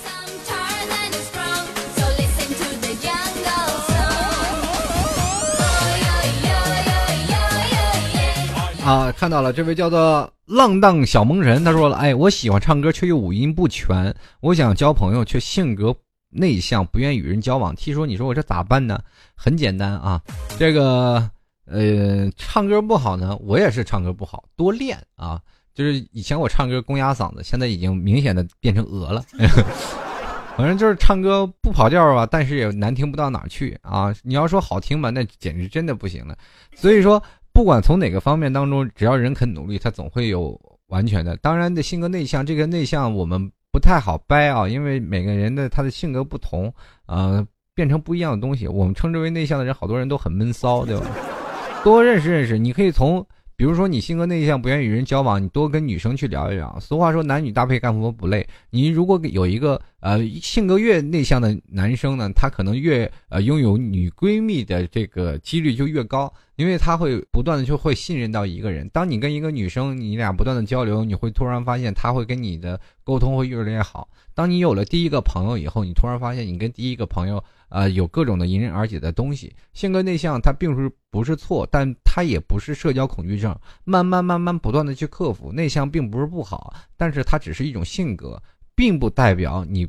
啊，看到了，这位叫做浪荡小萌人，他说了，哎，我喜欢唱歌，却又五音不全，我想交朋友，却性格内向，不愿与人交往。T 说，你说我这咋办呢？很简单啊，这个呃，唱歌不好呢，我也是唱歌不好，多练啊。就是以前我唱歌公鸭嗓子，现在已经明显的变成鹅了。反正就是唱歌不跑调吧，但是也难听不到哪去啊。你要说好听吧，那简直真的不行了。所以说，不管从哪个方面当中，只要人肯努力，他总会有完全的。当然的，性格内向，这个内向我们不太好掰啊，因为每个人的他的性格不同，呃，变成不一样的东西。我们称之为内向的人，好多人都很闷骚，对吧？多认识认识，你可以从。比如说你性格内向，不愿意与人交往，你多跟女生去聊一聊。俗话说男女搭配干活不累。你如果有一个呃性格越内向的男生呢，他可能越呃拥有女闺蜜的这个几率就越高，因为他会不断的就会信任到一个人。当你跟一个女生你俩不断的交流，你会突然发现他会跟你的沟通会越来越好。当你有了第一个朋友以后，你突然发现你跟第一个朋友。呃，有各种的迎刃而解的东西。性格内向，它并不是不是错，但它也不是社交恐惧症。慢慢慢慢不断的去克服，内向并不是不好，但是它只是一种性格，并不代表你，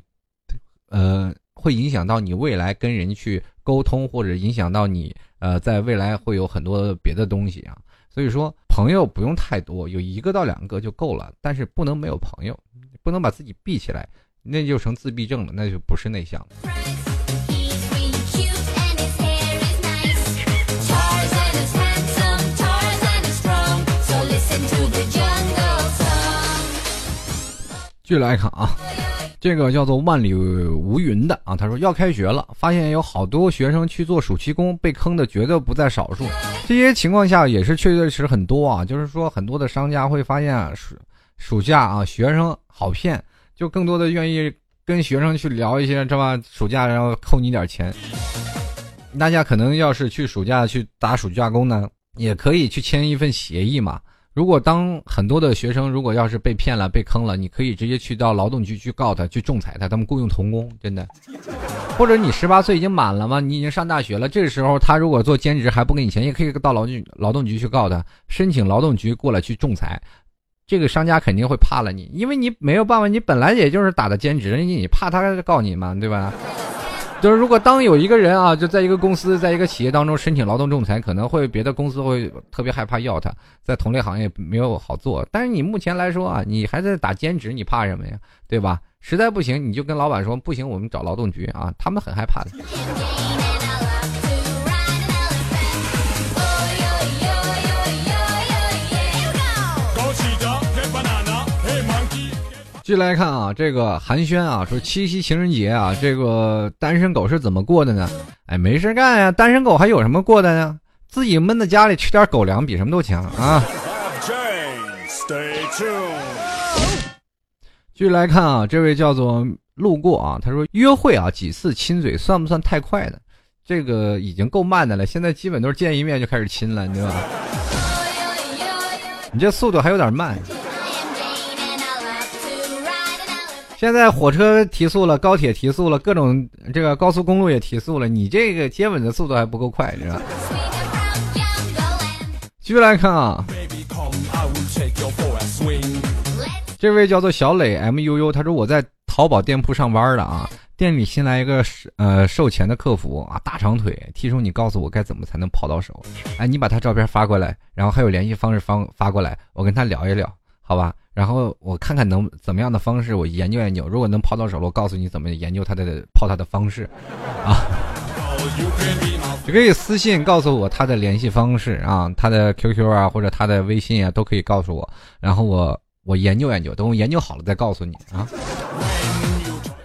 呃，会影响到你未来跟人去沟通，或者影响到你呃，在未来会有很多别的东西啊。所以说，朋友不用太多，有一个到两个就够了，但是不能没有朋友，不能把自己闭起来，那就成自闭症了，那就不是内向。继续来看啊，这个叫做万里无云的啊，他说要开学了，发现有好多学生去做暑期工，被坑的绝对不在少数。这些情况下也是确确实实很多啊，就是说很多的商家会发现啊，暑暑假啊学生好骗，就更多的愿意跟学生去聊一些，是吧？暑假然后扣你点钱。大家可能要是去暑假去打暑假工呢，也可以去签一份协议嘛。如果当很多的学生如果要是被骗了、被坑了，你可以直接去到劳动局去告他、去仲裁他，他们雇佣童工，真的。或者你十八岁已经满了嘛，你已经上大学了，这个时候他如果做兼职还不给你钱，也可以到劳动劳动局去告他，申请劳动局过来去仲裁。这个商家肯定会怕了你，因为你没有办法，你本来也就是打的兼职，你怕他告你嘛，对吧？就是如果当有一个人啊，就在一个公司，在一个企业当中申请劳动仲裁，可能会别的公司会特别害怕要他，在同类行业没有好做。但是你目前来说啊，你还在打兼职，你怕什么呀？对吧？实在不行，你就跟老板说不行，我们找劳动局啊，他们很害怕的。继续来看啊，这个寒暄啊，说七夕情人节啊，这个单身狗是怎么过的呢？哎，没事干呀，单身狗还有什么过的呢？自己闷在家里吃点狗粮，比什么都强啊！继续来看啊，这位叫做路过啊，他说约会啊几次亲嘴算不算太快呢？这个已经够慢的了，现在基本都是见一面就开始亲了，你知道吧？你这速度还有点慢。现在火车提速了，高铁提速了，各种这个高速公路也提速了，你这个接吻的速度还不够快，是吧？sweet from jungle land. 继续来看啊，这位叫做小磊 M U U，他说我在淘宝店铺上班的啊，店里新来一个呃售前的客服啊，大长腿，提出你告诉我该怎么才能跑到手，哎，你把他照片发过来，然后还有联系方式发发过来，我跟他聊一聊，好吧？然后我看看能怎么样的方式，我研究研究，如果能泡到手了，我告诉你怎么研究他的泡他的方式，啊。你可以私信告诉我他的联系方式啊，他的 QQ 啊或者他的微信啊都可以告诉我，然后我我研究研究，等我研究好了再告诉你啊。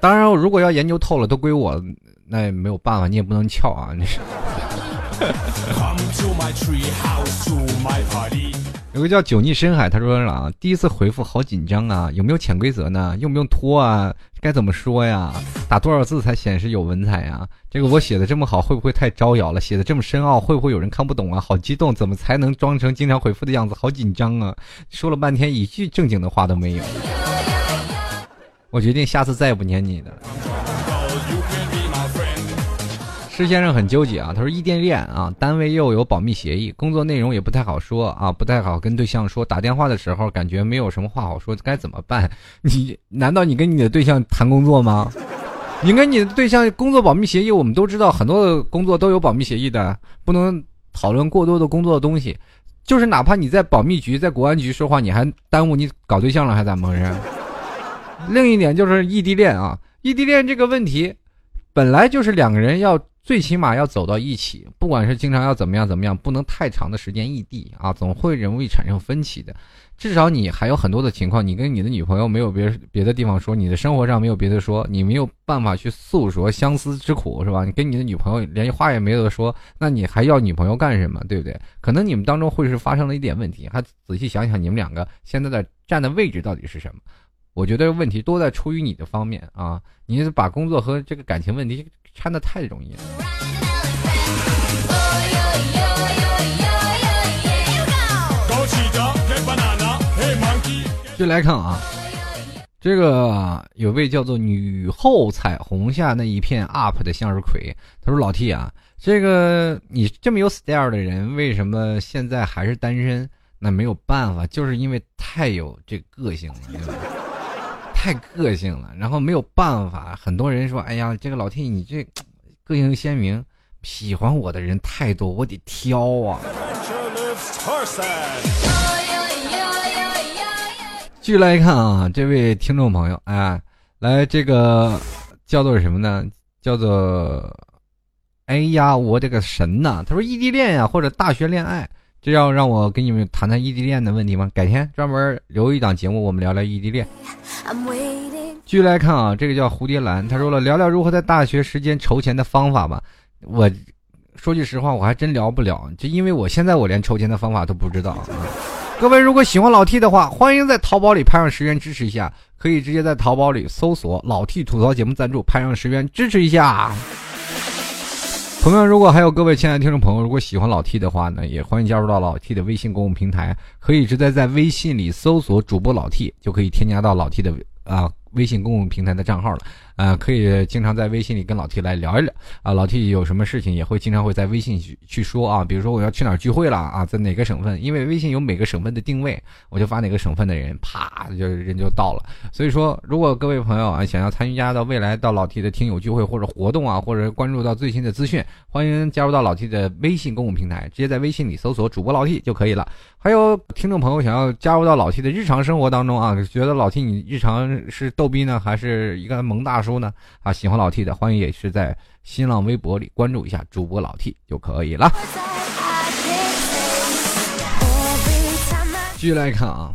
当然，如果要研究透了都归我，那也没有办法，你也不能撬啊。你是有个叫久逆深海，他说啊，第一次回复好紧张啊，有没有潜规则呢？用不用拖啊？该怎么说呀？打多少字才显示有文采呀？这个我写的这么好，会不会太招摇了？写的这么深奥，会不会有人看不懂啊？好激动，怎么才能装成经常回复的样子？好紧张啊！说了半天，一句正经的话都没有。我决定下次再也不粘你的了。施先生很纠结啊，他说异地恋啊，单位又有保密协议，工作内容也不太好说啊，不太好跟对象说。打电话的时候感觉没有什么话好说，该怎么办？你难道你跟你的对象谈工作吗？你跟你的对象工作保密协议，我们都知道，很多的工作都有保密协议的，不能讨论过多的工作的东西。就是哪怕你在保密局、在国安局说话，你还耽误你搞对象了，还咋么回事？另一点就是异地恋啊，异地恋这个问题，本来就是两个人要最起码要走到一起，不管是经常要怎么样怎么样，不能太长的时间异地啊，总会容易产生分歧的。至少你还有很多的情况，你跟你的女朋友没有别别的地方说，你的生活上没有别的说，你没有办法去诉说相思之苦，是吧？你跟你的女朋友连话也没得说，那你还要女朋友干什么？对不对？可能你们当中会是发生了一点问题，还仔细想想你们两个现在的站的位置到底是什么？我觉得问题多在出于你的方面啊，你把工作和这个感情问题掺的太容易了。就来看啊，这个有位叫做女后彩虹下那一片 UP 的向日葵，他说：“老 T 啊，这个你这么有 style 的人，为什么现在还是单身？那没有办法，就是因为太有这个性了，对吧？太个性了，然后没有办法。很多人说：‘哎呀，这个老 T 你这个性鲜明，喜欢我的人太多，我得挑啊。’” Adventure lives Tarzan. 继续来看啊，这位听众朋友，哎，来这个叫做什么呢？叫做，哎呀，我这个神呐！他说异地恋呀、或者大学恋爱，这要让我跟你们谈谈异地恋的问题吗？改天专门留一档节目，我们聊聊异地恋。继续来看啊，这个叫蝴蝶兰，他说了，聊聊如何在大学时间筹钱的方法吧。我说句实话，我还真聊不了，就因为我现在我连筹钱的方法都不知道。啊各位如果喜欢老 T 的话，欢迎在淘宝里拍上十元支持一下，可以直接在淘宝里搜索“老 T 吐槽节目赞助”，拍上十元支持一下。同样，如果还有各位亲爱的听众朋友，如果喜欢老 T 的话呢，也欢迎加入到老 T 的微信公共平台，可以直接在微信里搜索主播老 T，就可以添加到老 T 的啊微信公共平台的账号了。啊，可以经常在微信里跟老 T 来聊一聊啊。老 T 有什么事情也会经常会在微信去去说啊，比如说我要去哪儿聚会了啊，在哪个省份，因为微信有每个省份的定位，我就发哪个省份的人，啪就人就到了。所以说，如果各位朋友啊想要参加到未来到老 T 的听友聚会或者活动啊，或者关注到最新的资讯，欢迎加入到老 T 的微信公共平台，直接在微信里搜索主播老 T 就可以了。还有听众朋友想要加入到老 T 的日常生活当中啊，觉得老 T 你日常是逗逼呢，还是一个萌大叔呢？啊，喜欢老 T 的，欢迎也是在新浪微博里关注一下主播老 T 就可以了。继续来看啊，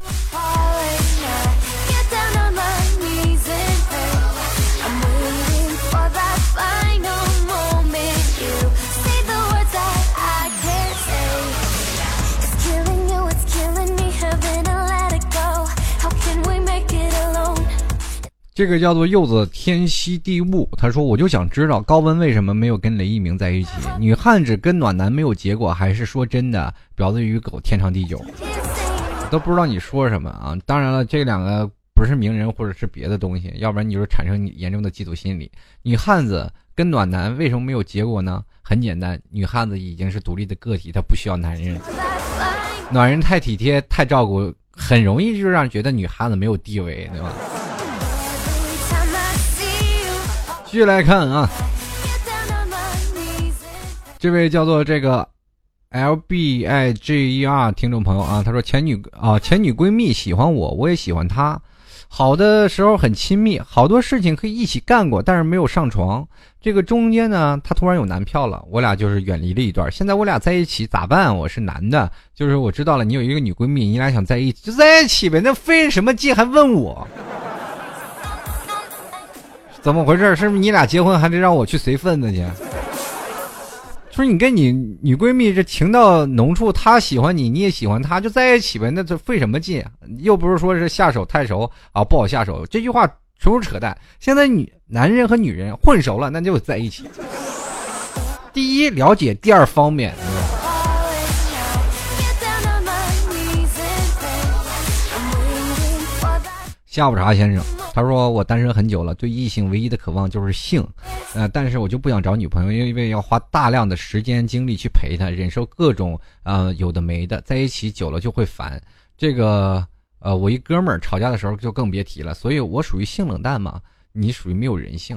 这个叫做柚子天西地物，他说我就想知道高温为什么没有跟雷一鸣在一起？女汉子跟暖男没有结果，还是说真的婊子与狗天长地久？都不知道你说什么啊！当然了，这两个不是名人或者是别的东西，要不然你就是产生严重的嫉妒心理。女汉子跟暖男为什么没有结果呢？很简单，女汉子已经是独立的个体，她不需要男人。暖人太体贴、太照顾，很容易就让人觉得女汉子没有地位，对吧？继续来看啊，这位叫做这个 L B I G E R 听众朋友啊，他说前女啊前女闺蜜喜欢我，我也喜欢她，好的时候很亲密，好多事情可以一起干过，但是没有上床。这个中间呢，她突然有男票了，我俩就是远离了一段。现在我俩在一起咋办？我是男的，就是我知道了，你有一个女闺蜜，你俩想在一起就在一起呗，那费什么劲还问我？怎么回事？是不是你俩结婚还得让我去随份子去？说你跟你女闺蜜这情到浓处，她喜欢你，你也喜欢她，就在一起呗，那这费什么劲？又不是说是下手太熟啊，不好下手。这句话纯属扯淡。现在女男人和女人混熟了，那就在一起。第一了解，第二方面。下午茶先生，他说我单身很久了，对异性唯一的渴望就是性，呃，但是我就不想找女朋友，因为要花大量的时间精力去陪她，忍受各种呃有的没的，在一起久了就会烦。这个呃，我一哥们儿吵架的时候就更别提了，所以我属于性冷淡嘛，你属于没有人性。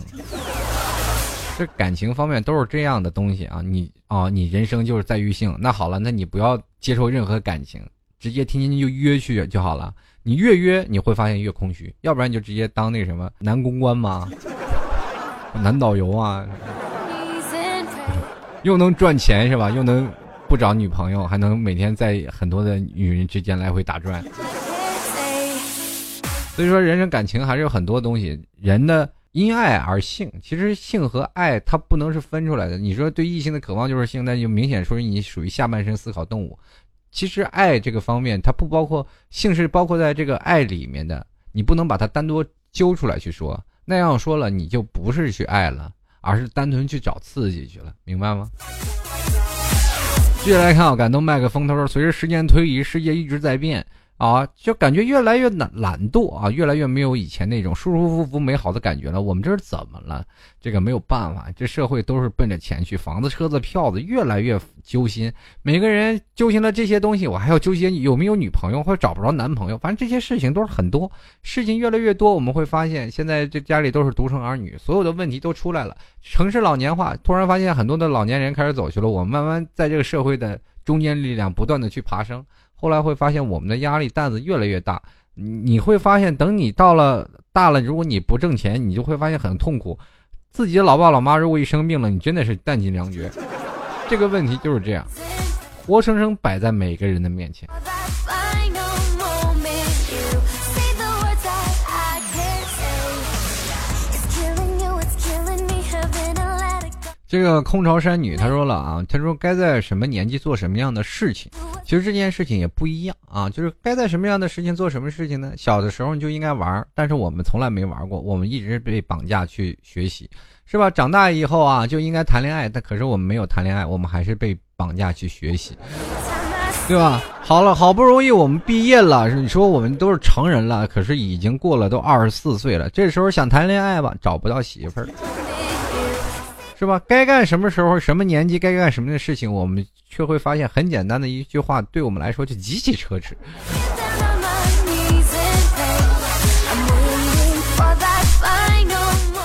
这感情方面都是这样的东西啊，你啊，你人生就是在于性。那好了，那你不要接受任何感情，直接天天就约去就好了。你越约你会发现越空虚，要不然你就直接当那什么男公关嘛，男导游啊，又能赚钱是吧？又能不找女朋友，还能每天在很多的女人之间来回打转。所以说，人生感情还是有很多东西，人的因爱而性，其实性和爱它不能是分出来的。你说对异性的渴望就是性，那就明显说你属于下半身思考动物。其实爱这个方面，它不包括性，是包括在这个爱里面的。你不能把它单独揪出来去说，那样说了你就不是去爱了，而是单纯去找刺激去了，明白吗？接下来看啊，感动麦克风，他说：“随着时间推移，世界一直在变啊，就感觉越来越懒懒惰啊，越来越没有以前那种舒舒服服美好的感觉了。我们这是怎么了？这个没有办法，这社会都是奔着钱去，房子、车子、票子越来越揪心。每个人揪心了这些东西，我还要纠结有没有女朋友或者找不着男朋友。反正这些事情都是很多，事情越来越多，我们会发现现在这家里都是独生儿女，所有的问题都出来了。城市老年化，突然发现很多的老年人开始走去了，我们慢慢在这个社会的中间力量不断的去爬升。后来会发现我们的压力担子越来越大，你会发现等你到了大了，如果你不挣钱，你就会发现很痛苦。自己的老爸老妈如果一生病了，你真的是弹尽粮绝。这个问题就是这样，活生生摆在每个人的面前。这个空巢山女她说了啊，她说该在什么年纪做什么样的事情，其实这件事情也不一样啊，就是该在什么样的事情做什么事情呢？小的时候就应该玩，但是我们从来没玩过，我们一直被绑架去学习，是吧？长大以后啊就应该谈恋爱，但可是我们没有谈恋爱，我们还是被绑架去学习，对吧？好了，好不容易我们毕业了，你说我们都是成人了，可是已经过了都二十四岁了，这时候想谈恋爱吧，找不到媳妇儿。是吧？该干什么时候、什么年纪该干什么的事情，我们却会发现很简单的一句话，对我们来说就极其奢侈。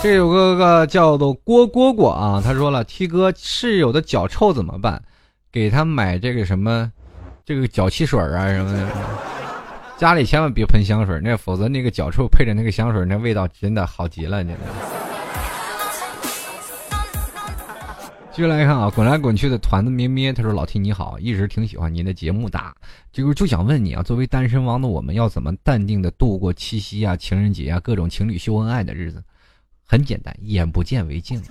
这有个个叫做郭蝈蝈啊，他说了：“T 哥，室友的脚臭怎么办？给他买这个什么，这个脚气水啊什么的。家里千万别喷香水，那否则那个脚臭配着那个香水，那味道真的好极了，真继续来看啊，滚来滚去的团子咩咩，他说：“老 T 你好，一直挺喜欢您的节目的，就是就想问你啊，作为单身汪的我们，要怎么淡定的度过七夕啊、情人节啊各种情侣秀恩爱的日子？很简单，眼不见为净。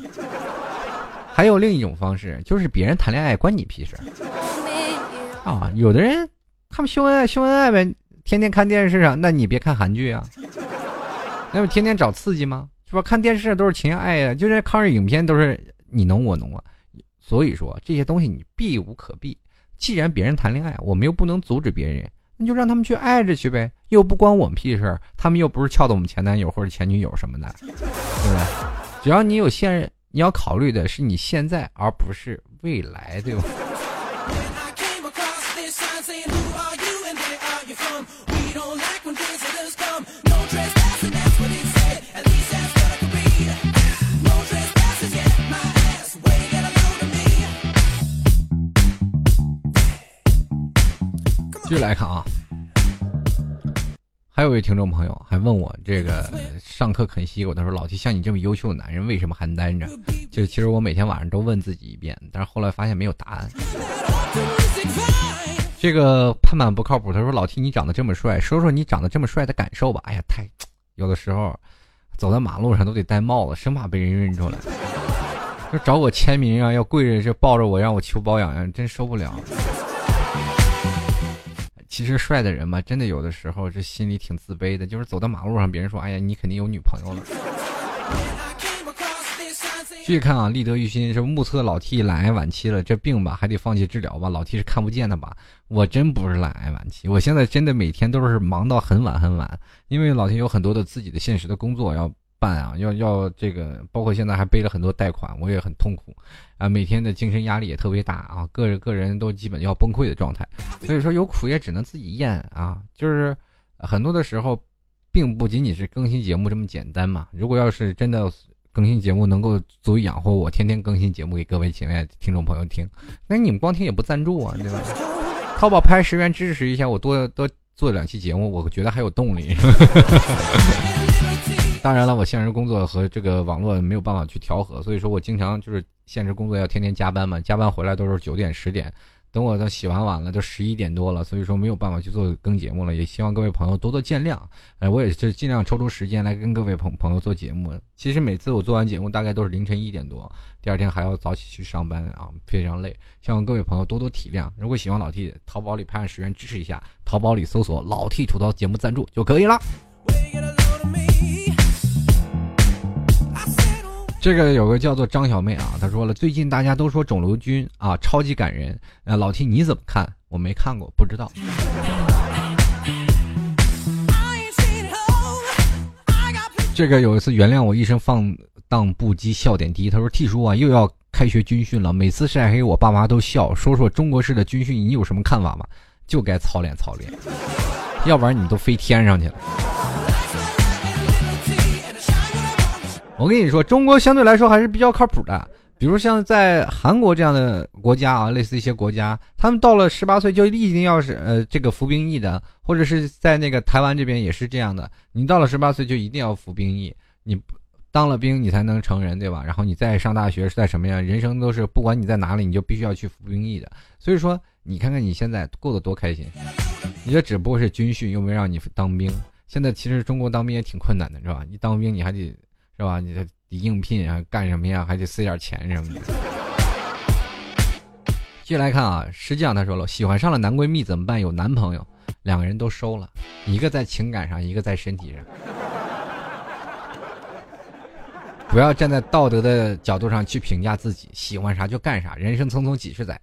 还有另一种方式，就是别人谈恋爱关你屁事啊！有的人他们秀恩爱秀恩爱呗，天天看电视啊，那你别看韩剧啊。”那不天天找刺激吗？是吧？看电视都是情爱呀，就是抗日影片都是你侬我侬啊。所以说这些东西你避无可避。既然别人谈恋爱，我们又不能阻止别人，那就让他们去爱着去呗，又不关我们屁事儿。他们又不是撬的我们前男友或者前女友什么的，对不对？只要你有现任，你要考虑的是你现在，而不是未来，对吧？继续来看啊，还有位听众朋友还问我这个上课啃西瓜，他说老七像你这么优秀的男人为什么还单着？就其实我每天晚上都问自己一遍，但是后来发现没有答案。这个盼盼不靠谱，他说老七你长得这么帅，说说你长得这么帅的感受吧。哎呀，太有的时候走在马路上都得戴帽子，生怕被人认出来。就找我签名啊，要跪着就抱着我让我求包养呀，真受不了。其实帅的人嘛，真的有的时候这心里挺自卑的，就是走到马路上，别人说：“哎呀，你肯定有女朋友了。”继续看啊，立德于心是目测老 T 懒癌晚期了，这病吧还得放弃治疗吧，老 T 是看不见的吧？我真不是懒癌晚期，我现在真的每天都是忙到很晚很晚，因为老 T 有很多的自己的现实的工作要办啊，要要这个，包括现在还背了很多贷款，我也很痛苦啊，每天的精神压力也特别大啊，个人个人都基本要崩溃的状态，所以说有苦也只能自己咽啊，就是很多的时候，并不仅仅是更新节目这么简单嘛，如果要是真的。更新节目能够足以养活我，天天更新节目给各位亲爱的听众朋友听。那你们光听也不赞助啊，对吧？淘宝拍十元支持一下，我多多做两期节目，我觉得还有动力。当然了，我现实工作和这个网络没有办法去调和，所以说我经常就是现实工作要天天加班嘛，加班回来都是九点十点，等我都洗完碗了，都十一点多了，所以说没有办法去做更节目了，也希望各位朋友多多见谅。哎，我也是尽量抽出时间来跟各位朋朋友做节目。其实每次我做完节目大概都是凌晨一点多，第二天还要早起去上班啊，非常累。希望各位朋友多多体谅。如果喜欢老 T，淘宝里拍上十元支持一下，淘宝里搜索“老 T 吐槽节目赞助”就可以了。这个有个叫做张小妹啊，她说了，最近大家都说肿瘤君啊超级感人，呃，老 T 你怎么看？我没看过，不知道。这个有一次原谅我一生放荡不羁笑点低，他说 T 叔啊又要开学军训了，每次晒黑我爸妈都笑，说说中国式的军训你有什么看法吗？就该操练操练，要不然你都飞天上去了。我跟你说，中国相对来说还是比较靠谱的。比如像在韩国这样的国家啊，类似一些国家，他们到了十八岁就一定要是呃这个服兵役的，或者是在那个台湾这边也是这样的，你到了十八岁就一定要服兵役，你当了兵你才能成人，对吧？然后你再上大学是在什么样，人生都是不管你在哪里，你就必须要去服兵役的。所以说，你看看你现在过得多开心，你这只不过是军训，又没让你当兵。现在其实中国当兵也挺困难的，是吧？你当兵你还得是吧？你得应聘啊，干什么呀？还得塞点钱什么的。继续来看啊，实际上他说了，喜欢上了男闺蜜怎么办？有男朋友，两个人都收了，一个在情感上，一个在身体上。不要站在道德的角度上去评价自己，喜欢啥就干啥，人生匆匆几十载，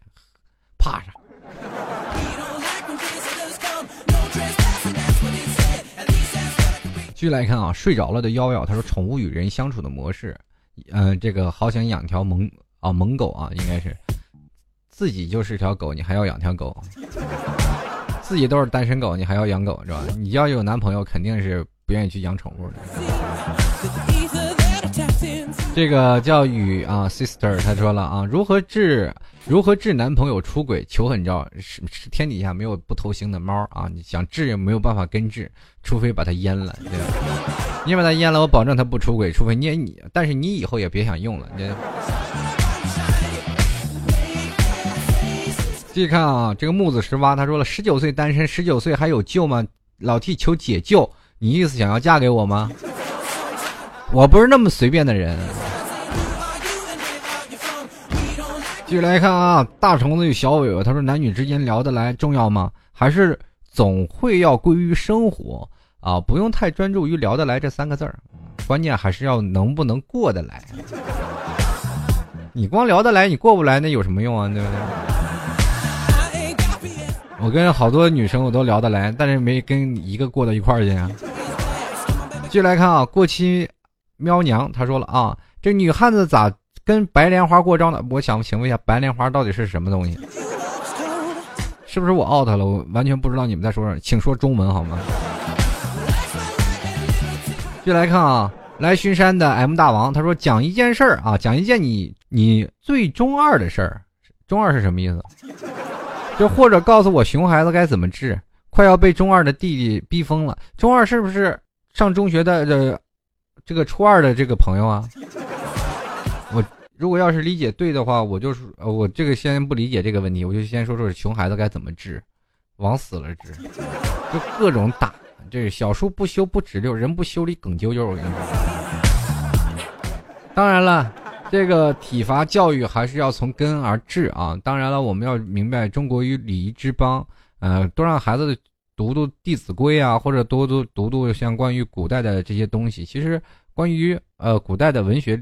怕啥？继续来看啊，睡着了的妖妖，他说宠物与人相处的模式，嗯、这个好想养条萌啊萌狗啊，应该是自己就是条狗，你还要养条狗，自己都是单身狗，你还要养狗是吧？你要有男朋友，肯定是不愿意去养宠物的。这个叫雨啊，sister，他说了啊，如何治如何治男朋友出轨？求狠招，是是天底下没有不偷腥的猫啊！你想治也没有办法根治，除非把它阉了，对吧？你把它阉了，我保证它不出轨，除非你你，但是你以后也别想用了。你继续看啊，这个木子十八他说了，十九岁单身，十九岁还有救吗？老替求解救，你意思想要嫁给我吗？我不是那么随便的人。继续来看啊，大虫子与小尾巴，他说男女之间聊得来重要吗？还是总会要归于生活？啊，不用太专注于聊得来这三个字儿，关键还是要能不能过得来。你光聊得来，你过不来，那有什么用啊？对不对？我跟好多女生我都聊得来，但是没跟一个过到一块儿去啊。继续来看啊，过期喵娘他说了啊，这女汉子咋跟白莲花过招呢？我想请问一下，白莲花到底是什么东西？是不是我 out 了？我完全不知道你们在说什么，请说中文好吗？继续来看啊，来巡山的 M 大王他说讲一件事儿啊，讲一件你你最中二的事儿。中二是什么意思？就或者告诉我熊孩子该怎么治，快要被中二的弟弟逼疯了。中二是不是上中学的呃这个初二的这个朋友啊？如果要是理解对的话，我就是呃我这个先不理解这个问题，我就先说说熊孩子该怎么治，往死了治，就各种打。这小树不修不直溜，人不修理梗啾啾。我跟你说，当然了。这个体罚教育还是要从根而治啊！当然了，我们要明白中国与礼仪之邦，呃，多让孩子读读《弟子规》啊，或者多读读读像关于古代的这些东西。其实，关于呃古代的文学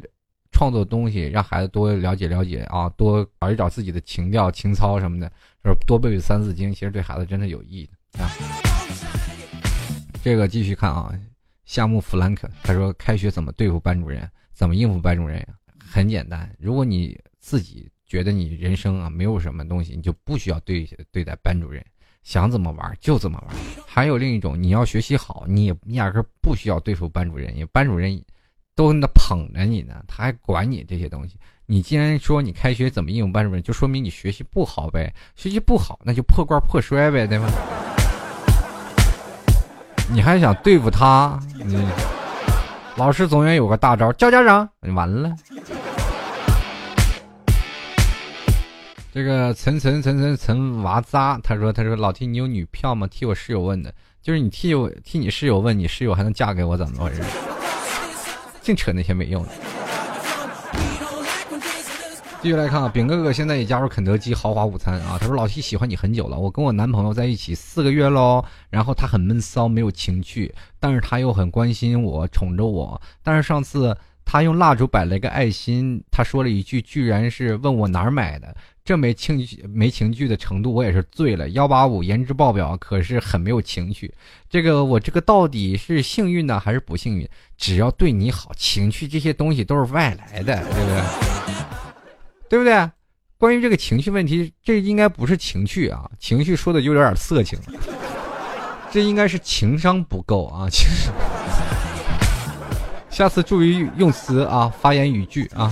创作东西，让孩子多了解了解啊，多找一找自己的情调、情操什么的，是多背背《三字经》，其实对孩子真的有益的啊。这个继续看啊，夏目弗兰克他说：“开学怎么对付班主任？怎么应付班主任呀？”很简单，如果你自己觉得你人生啊没有什么东西，你就不需要对对待班主任，想怎么玩就怎么玩。还有另一种，你要学习好，你也压根不需要对付班主任，因为班主任都那捧着你呢，他还管你这些东西。你既然说你开学怎么应付班主任，就说明你学习不好呗，学习不好那就破罐破摔呗，对吗？你还想对付他？你老师总要有个大招，叫家长，完了。这个岑岑岑岑岑娃渣，他说：“他说老弟你有女票吗？替我室友问的，就是你替我替你室友问，你室友还能嫁给我，怎么回事？净扯那些没用的。”继续来看啊，饼哥哥现在也加入肯德基豪华午餐啊。他说：“老七喜欢你很久了，我跟我男朋友在一起四个月喽，然后他很闷骚，没有情趣，但是他又很关心我，宠着我。但是上次他用蜡烛摆了一个爱心，他说了一句，居然是问我哪儿买的。”这没情没情趣的程度，我也是醉了。幺八五颜值爆表，可是很没有情趣。这个我这个到底是幸运呢，还是不幸运？只要对你好，情趣这些东西都是外来的，对不对？对不对？关于这个情绪问题，这应该不是情趣啊，情绪说的就有点色情，这应该是情商不够啊。其实，下次注意用词啊，发言语句啊。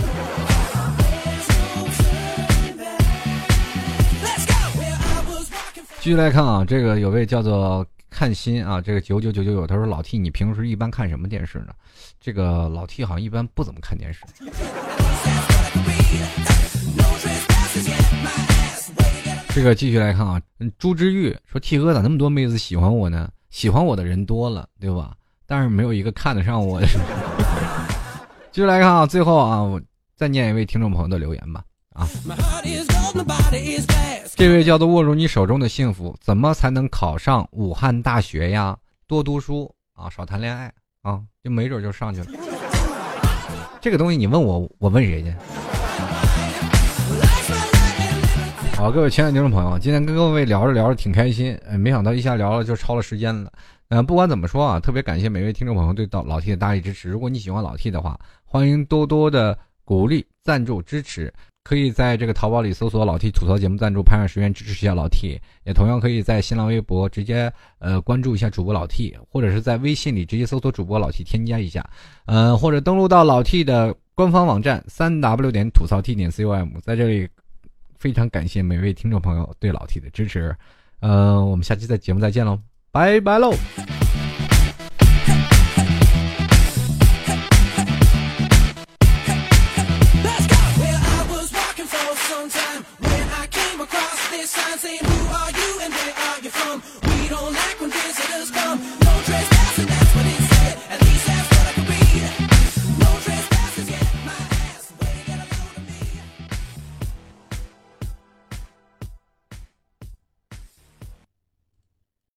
继续来看啊，这个有位叫做看心啊，这个九九九九九，他说老 T，你平时一般看什么电视呢？这个老 T 好像一般不怎么看电视。这个继续来看啊，朱之玉说 T 哥咋那么多妹子喜欢我呢？喜欢我的人多了，对吧？但是没有一个看得上我的。继续来看啊，最后啊，我再念一位听众朋友的留言吧。啊，这位叫做握住你手中的幸福，怎么才能考上武汉大学呀？多读书啊，少谈恋爱啊，就没准就上去了。这个东西你问我，我问谁去？好，各位亲爱的听众朋友，今天跟各位聊着聊着挺开心，没想到一下聊了就超了时间了。嗯、不管怎么说啊，特别感谢每位听众朋友对到老 T 的大力支持。如果你喜欢老 T 的话，欢迎多多的鼓励、赞助、支持。可以在这个淘宝里搜索“老 T 吐槽节目赞助”，拍上十元支持一下老 T。也同样可以在新浪微博直接呃关注一下主播老 T，或者是在微信里直接搜索主播老 T 添加一下，呃，或者登录到老 T 的官方网站三 w 点吐槽 T 点 com，在这里非常感谢每位听众朋友对老 T 的支持，呃，我们下期在节目再见喽，拜拜喽。